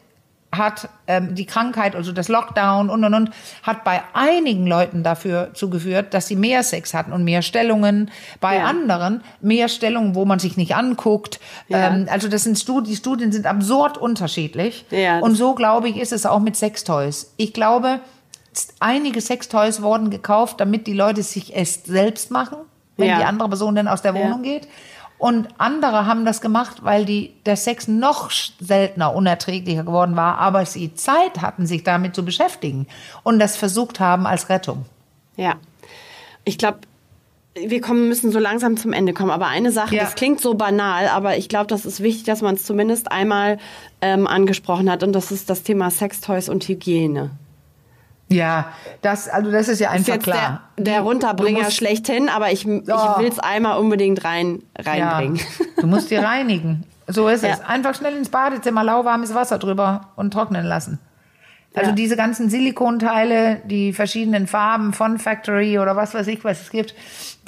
Speaker 2: hat ähm, die Krankheit, also das Lockdown und und und, hat bei einigen Leuten dafür zugeführt, dass sie mehr Sex hatten und mehr Stellungen. Bei
Speaker 1: Ja.
Speaker 2: anderen mehr Stellungen, wo man sich nicht anguckt.
Speaker 1: Ja.
Speaker 2: Ähm, also das sind Studien, die Studien sind absurd unterschiedlich.
Speaker 1: Ja,
Speaker 2: und so glaube ich ist es auch mit Sextoys. Ich glaube, einige Sextoys wurden gekauft, damit die Leute sich es selbst machen, wenn die andere Person dann aus der. Wohnung geht. Und andere haben das gemacht, weil die, der Sex noch seltener, unerträglicher geworden war, aber sie Zeit hatten, sich damit zu beschäftigen und das versucht haben als Rettung.
Speaker 1: Ja. Ich glaube, wir kommen, müssen so langsam zum Ende kommen. Aber eine Sache,
Speaker 2: Ja.
Speaker 1: das klingt so banal, aber ich glaube, das ist wichtig, dass man es zumindest einmal ähm, angesprochen hat. Und das ist das Thema Sextoys und Hygiene.
Speaker 2: Ja, das, also das ist ja
Speaker 1: Ist
Speaker 2: einfach
Speaker 1: jetzt
Speaker 2: klar.
Speaker 1: der, der Runterbringer
Speaker 2: musst-
Speaker 1: schlechthin, aber ich, ich
Speaker 2: Oh.
Speaker 1: will es einmal unbedingt rein, reinbringen.
Speaker 2: Ja, du musst die reinigen. So ist es.
Speaker 1: Ja.
Speaker 2: Einfach schnell ins Badezimmer, lauwarmes Wasser drüber und trocknen lassen. Also
Speaker 1: Ja.
Speaker 2: diese ganzen Silikonteile, die verschiedenen Farben von Factory oder was weiß ich, was es gibt,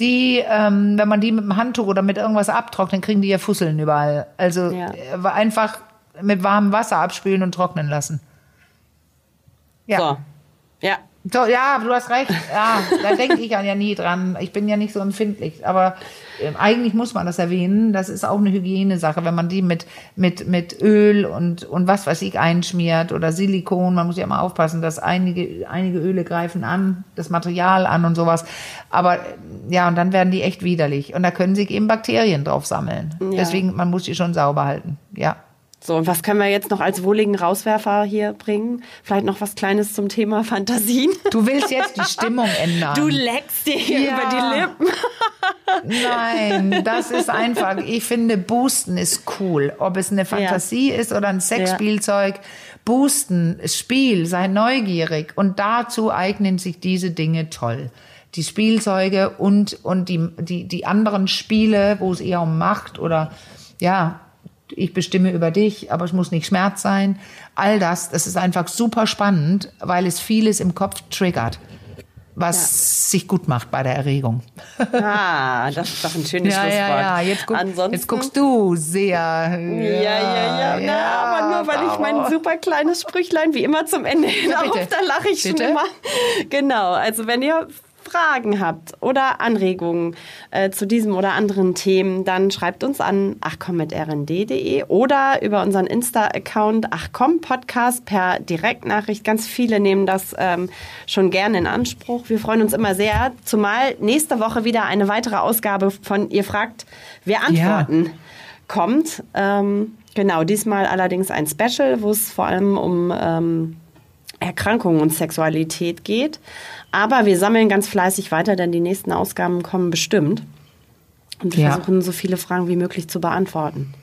Speaker 2: die, ähm, wenn man die mit dem Handtuch oder mit irgendwas abtrocknet, kriegen die ja Fusseln überall. Also
Speaker 1: Ja.
Speaker 2: äh, einfach mit warmem Wasser abspülen und trocknen lassen. Ja.
Speaker 1: So. Ja.
Speaker 2: So, ja, du hast recht. Ja, da denke ich ja nie dran. Ich bin ja nicht so empfindlich. Aber ähm, eigentlich muss man das erwähnen. Das ist auch eine Hygienesache, wenn man die mit, mit, mit Öl und, und was weiß ich einschmiert oder Silikon. Man muss ja immer aufpassen, dass einige, einige Öle greifen an, das Material an und sowas. Aber ja, und dann werden die echt widerlich. Und da können sich eben Bakterien drauf sammeln.
Speaker 1: Ja.
Speaker 2: Deswegen, man muss die schon sauber halten. Ja.
Speaker 1: So, und was können wir jetzt noch als wohligen Rauswerfer hier bringen? Vielleicht noch was Kleines zum Thema Fantasien.
Speaker 2: Du willst jetzt die Stimmung ändern.
Speaker 1: Du leckst dir hier
Speaker 2: Ja.
Speaker 1: über die Lippen.
Speaker 2: Nein, das ist einfach. Ich finde, Boosten ist cool. Ob es eine Fantasie ist oder ein Sexspielzeug. Boosten, Spiel, sei neugierig. Und dazu eignen sich diese Dinge toll. Die Spielzeuge und, und die, die, die anderen Spiele, wo es eher um Macht oder, ja, ich bestimme über dich, aber es muss nicht Schmerz sein. All das, das ist einfach super spannend, weil es vieles im Kopf triggert, was sich gut macht bei der Erregung.
Speaker 1: Ah, das ist doch ein schönes
Speaker 2: Ja,
Speaker 1: Schlusswort.
Speaker 2: ja, ja. Jetzt, guck,
Speaker 1: Ansonsten,
Speaker 2: jetzt guckst du sehr.
Speaker 1: Ja, ja, ja. Na, aber nur weil ich mein super kleines Sprüchlein wie immer zum Ende hin
Speaker 2: Ja, bitte.
Speaker 1: auf, da lache ich schon
Speaker 2: Bitte?
Speaker 1: immer. Genau, also wenn ihr Fragen habt oder Anregungen äh, zu diesem oder anderen Themen, dann schreibt uns an achcom.rnd.de oder über unseren Insta-Account achcom Podcast per Direktnachricht. Ganz viele nehmen das ähm, schon gerne in Anspruch. Wir freuen uns immer sehr, zumal nächste Woche wieder eine weitere Ausgabe von Ihr fragt, wir antworten kommt. Ähm, genau, diesmal allerdings ein Special, wo es vor allem um ähm, Erkrankungen und Sexualität geht. Aber wir sammeln ganz fleißig weiter, denn die nächsten Ausgaben kommen bestimmt. Und wir
Speaker 2: Ja.
Speaker 1: versuchen, so viele Fragen wie möglich zu beantworten.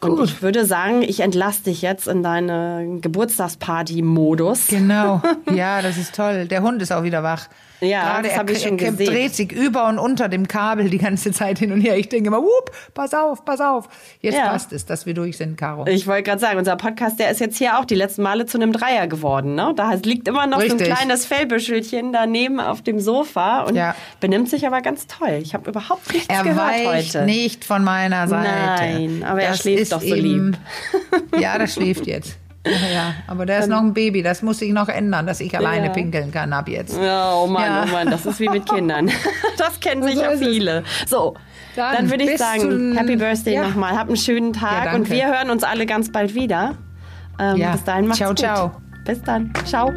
Speaker 1: Und
Speaker 2: Gut.
Speaker 1: ich würde sagen, ich entlasse dich jetzt in deine Geburtstagsparty-Modus.
Speaker 2: Genau. Ja, das ist toll. Der Hund ist auch wieder wach.
Speaker 1: Ja,
Speaker 2: Gerade
Speaker 1: das
Speaker 2: er,
Speaker 1: hab ich schon
Speaker 2: er
Speaker 1: gesehen.
Speaker 2: dreht sich über und unter dem Kabel die ganze Zeit hin und her. Ich denke immer, wupp, pass auf, pass auf. Jetzt
Speaker 1: Ja.
Speaker 2: passt es, dass wir durch sind, Caro.
Speaker 1: Ich wollte gerade sagen, unser Podcast, der ist jetzt hier auch die letzten Male zu einem Dreier geworden. Ne? Da liegt immer noch so
Speaker 2: Richtig.
Speaker 1: ein kleines Fellbüschelchen daneben auf dem Sofa und
Speaker 2: Ja.
Speaker 1: benimmt sich aber ganz toll. Ich habe überhaupt nichts
Speaker 2: Er
Speaker 1: gehört
Speaker 2: weicht
Speaker 1: heute.
Speaker 2: nicht von meiner Seite.
Speaker 1: Nein, aber er
Speaker 2: das
Speaker 1: schläft
Speaker 2: ist
Speaker 1: doch so
Speaker 2: eben, ja, das schläft jetzt. Ja, ja, aber der ist noch ein Baby, das muss sich noch ändern, dass ich alleine
Speaker 1: Ja.
Speaker 2: pinkeln kann ab jetzt.
Speaker 1: Ja, oh Mann,
Speaker 2: Ja.
Speaker 1: oh Mann, das ist wie mit Kindern. Das kennen
Speaker 2: So
Speaker 1: sicher
Speaker 2: ist es.
Speaker 1: viele. So, dann,
Speaker 2: Dann
Speaker 1: würde ich sagen, Happy Birthday
Speaker 2: Ja.
Speaker 1: nochmal. Hab einen schönen Tag
Speaker 2: Ja,
Speaker 1: und wir hören uns alle ganz bald wieder. Ähm,
Speaker 2: Ja.
Speaker 1: Bis dahin macht's
Speaker 2: Ciao,
Speaker 1: gut.
Speaker 2: ciao.
Speaker 1: Bis dann. Ciao.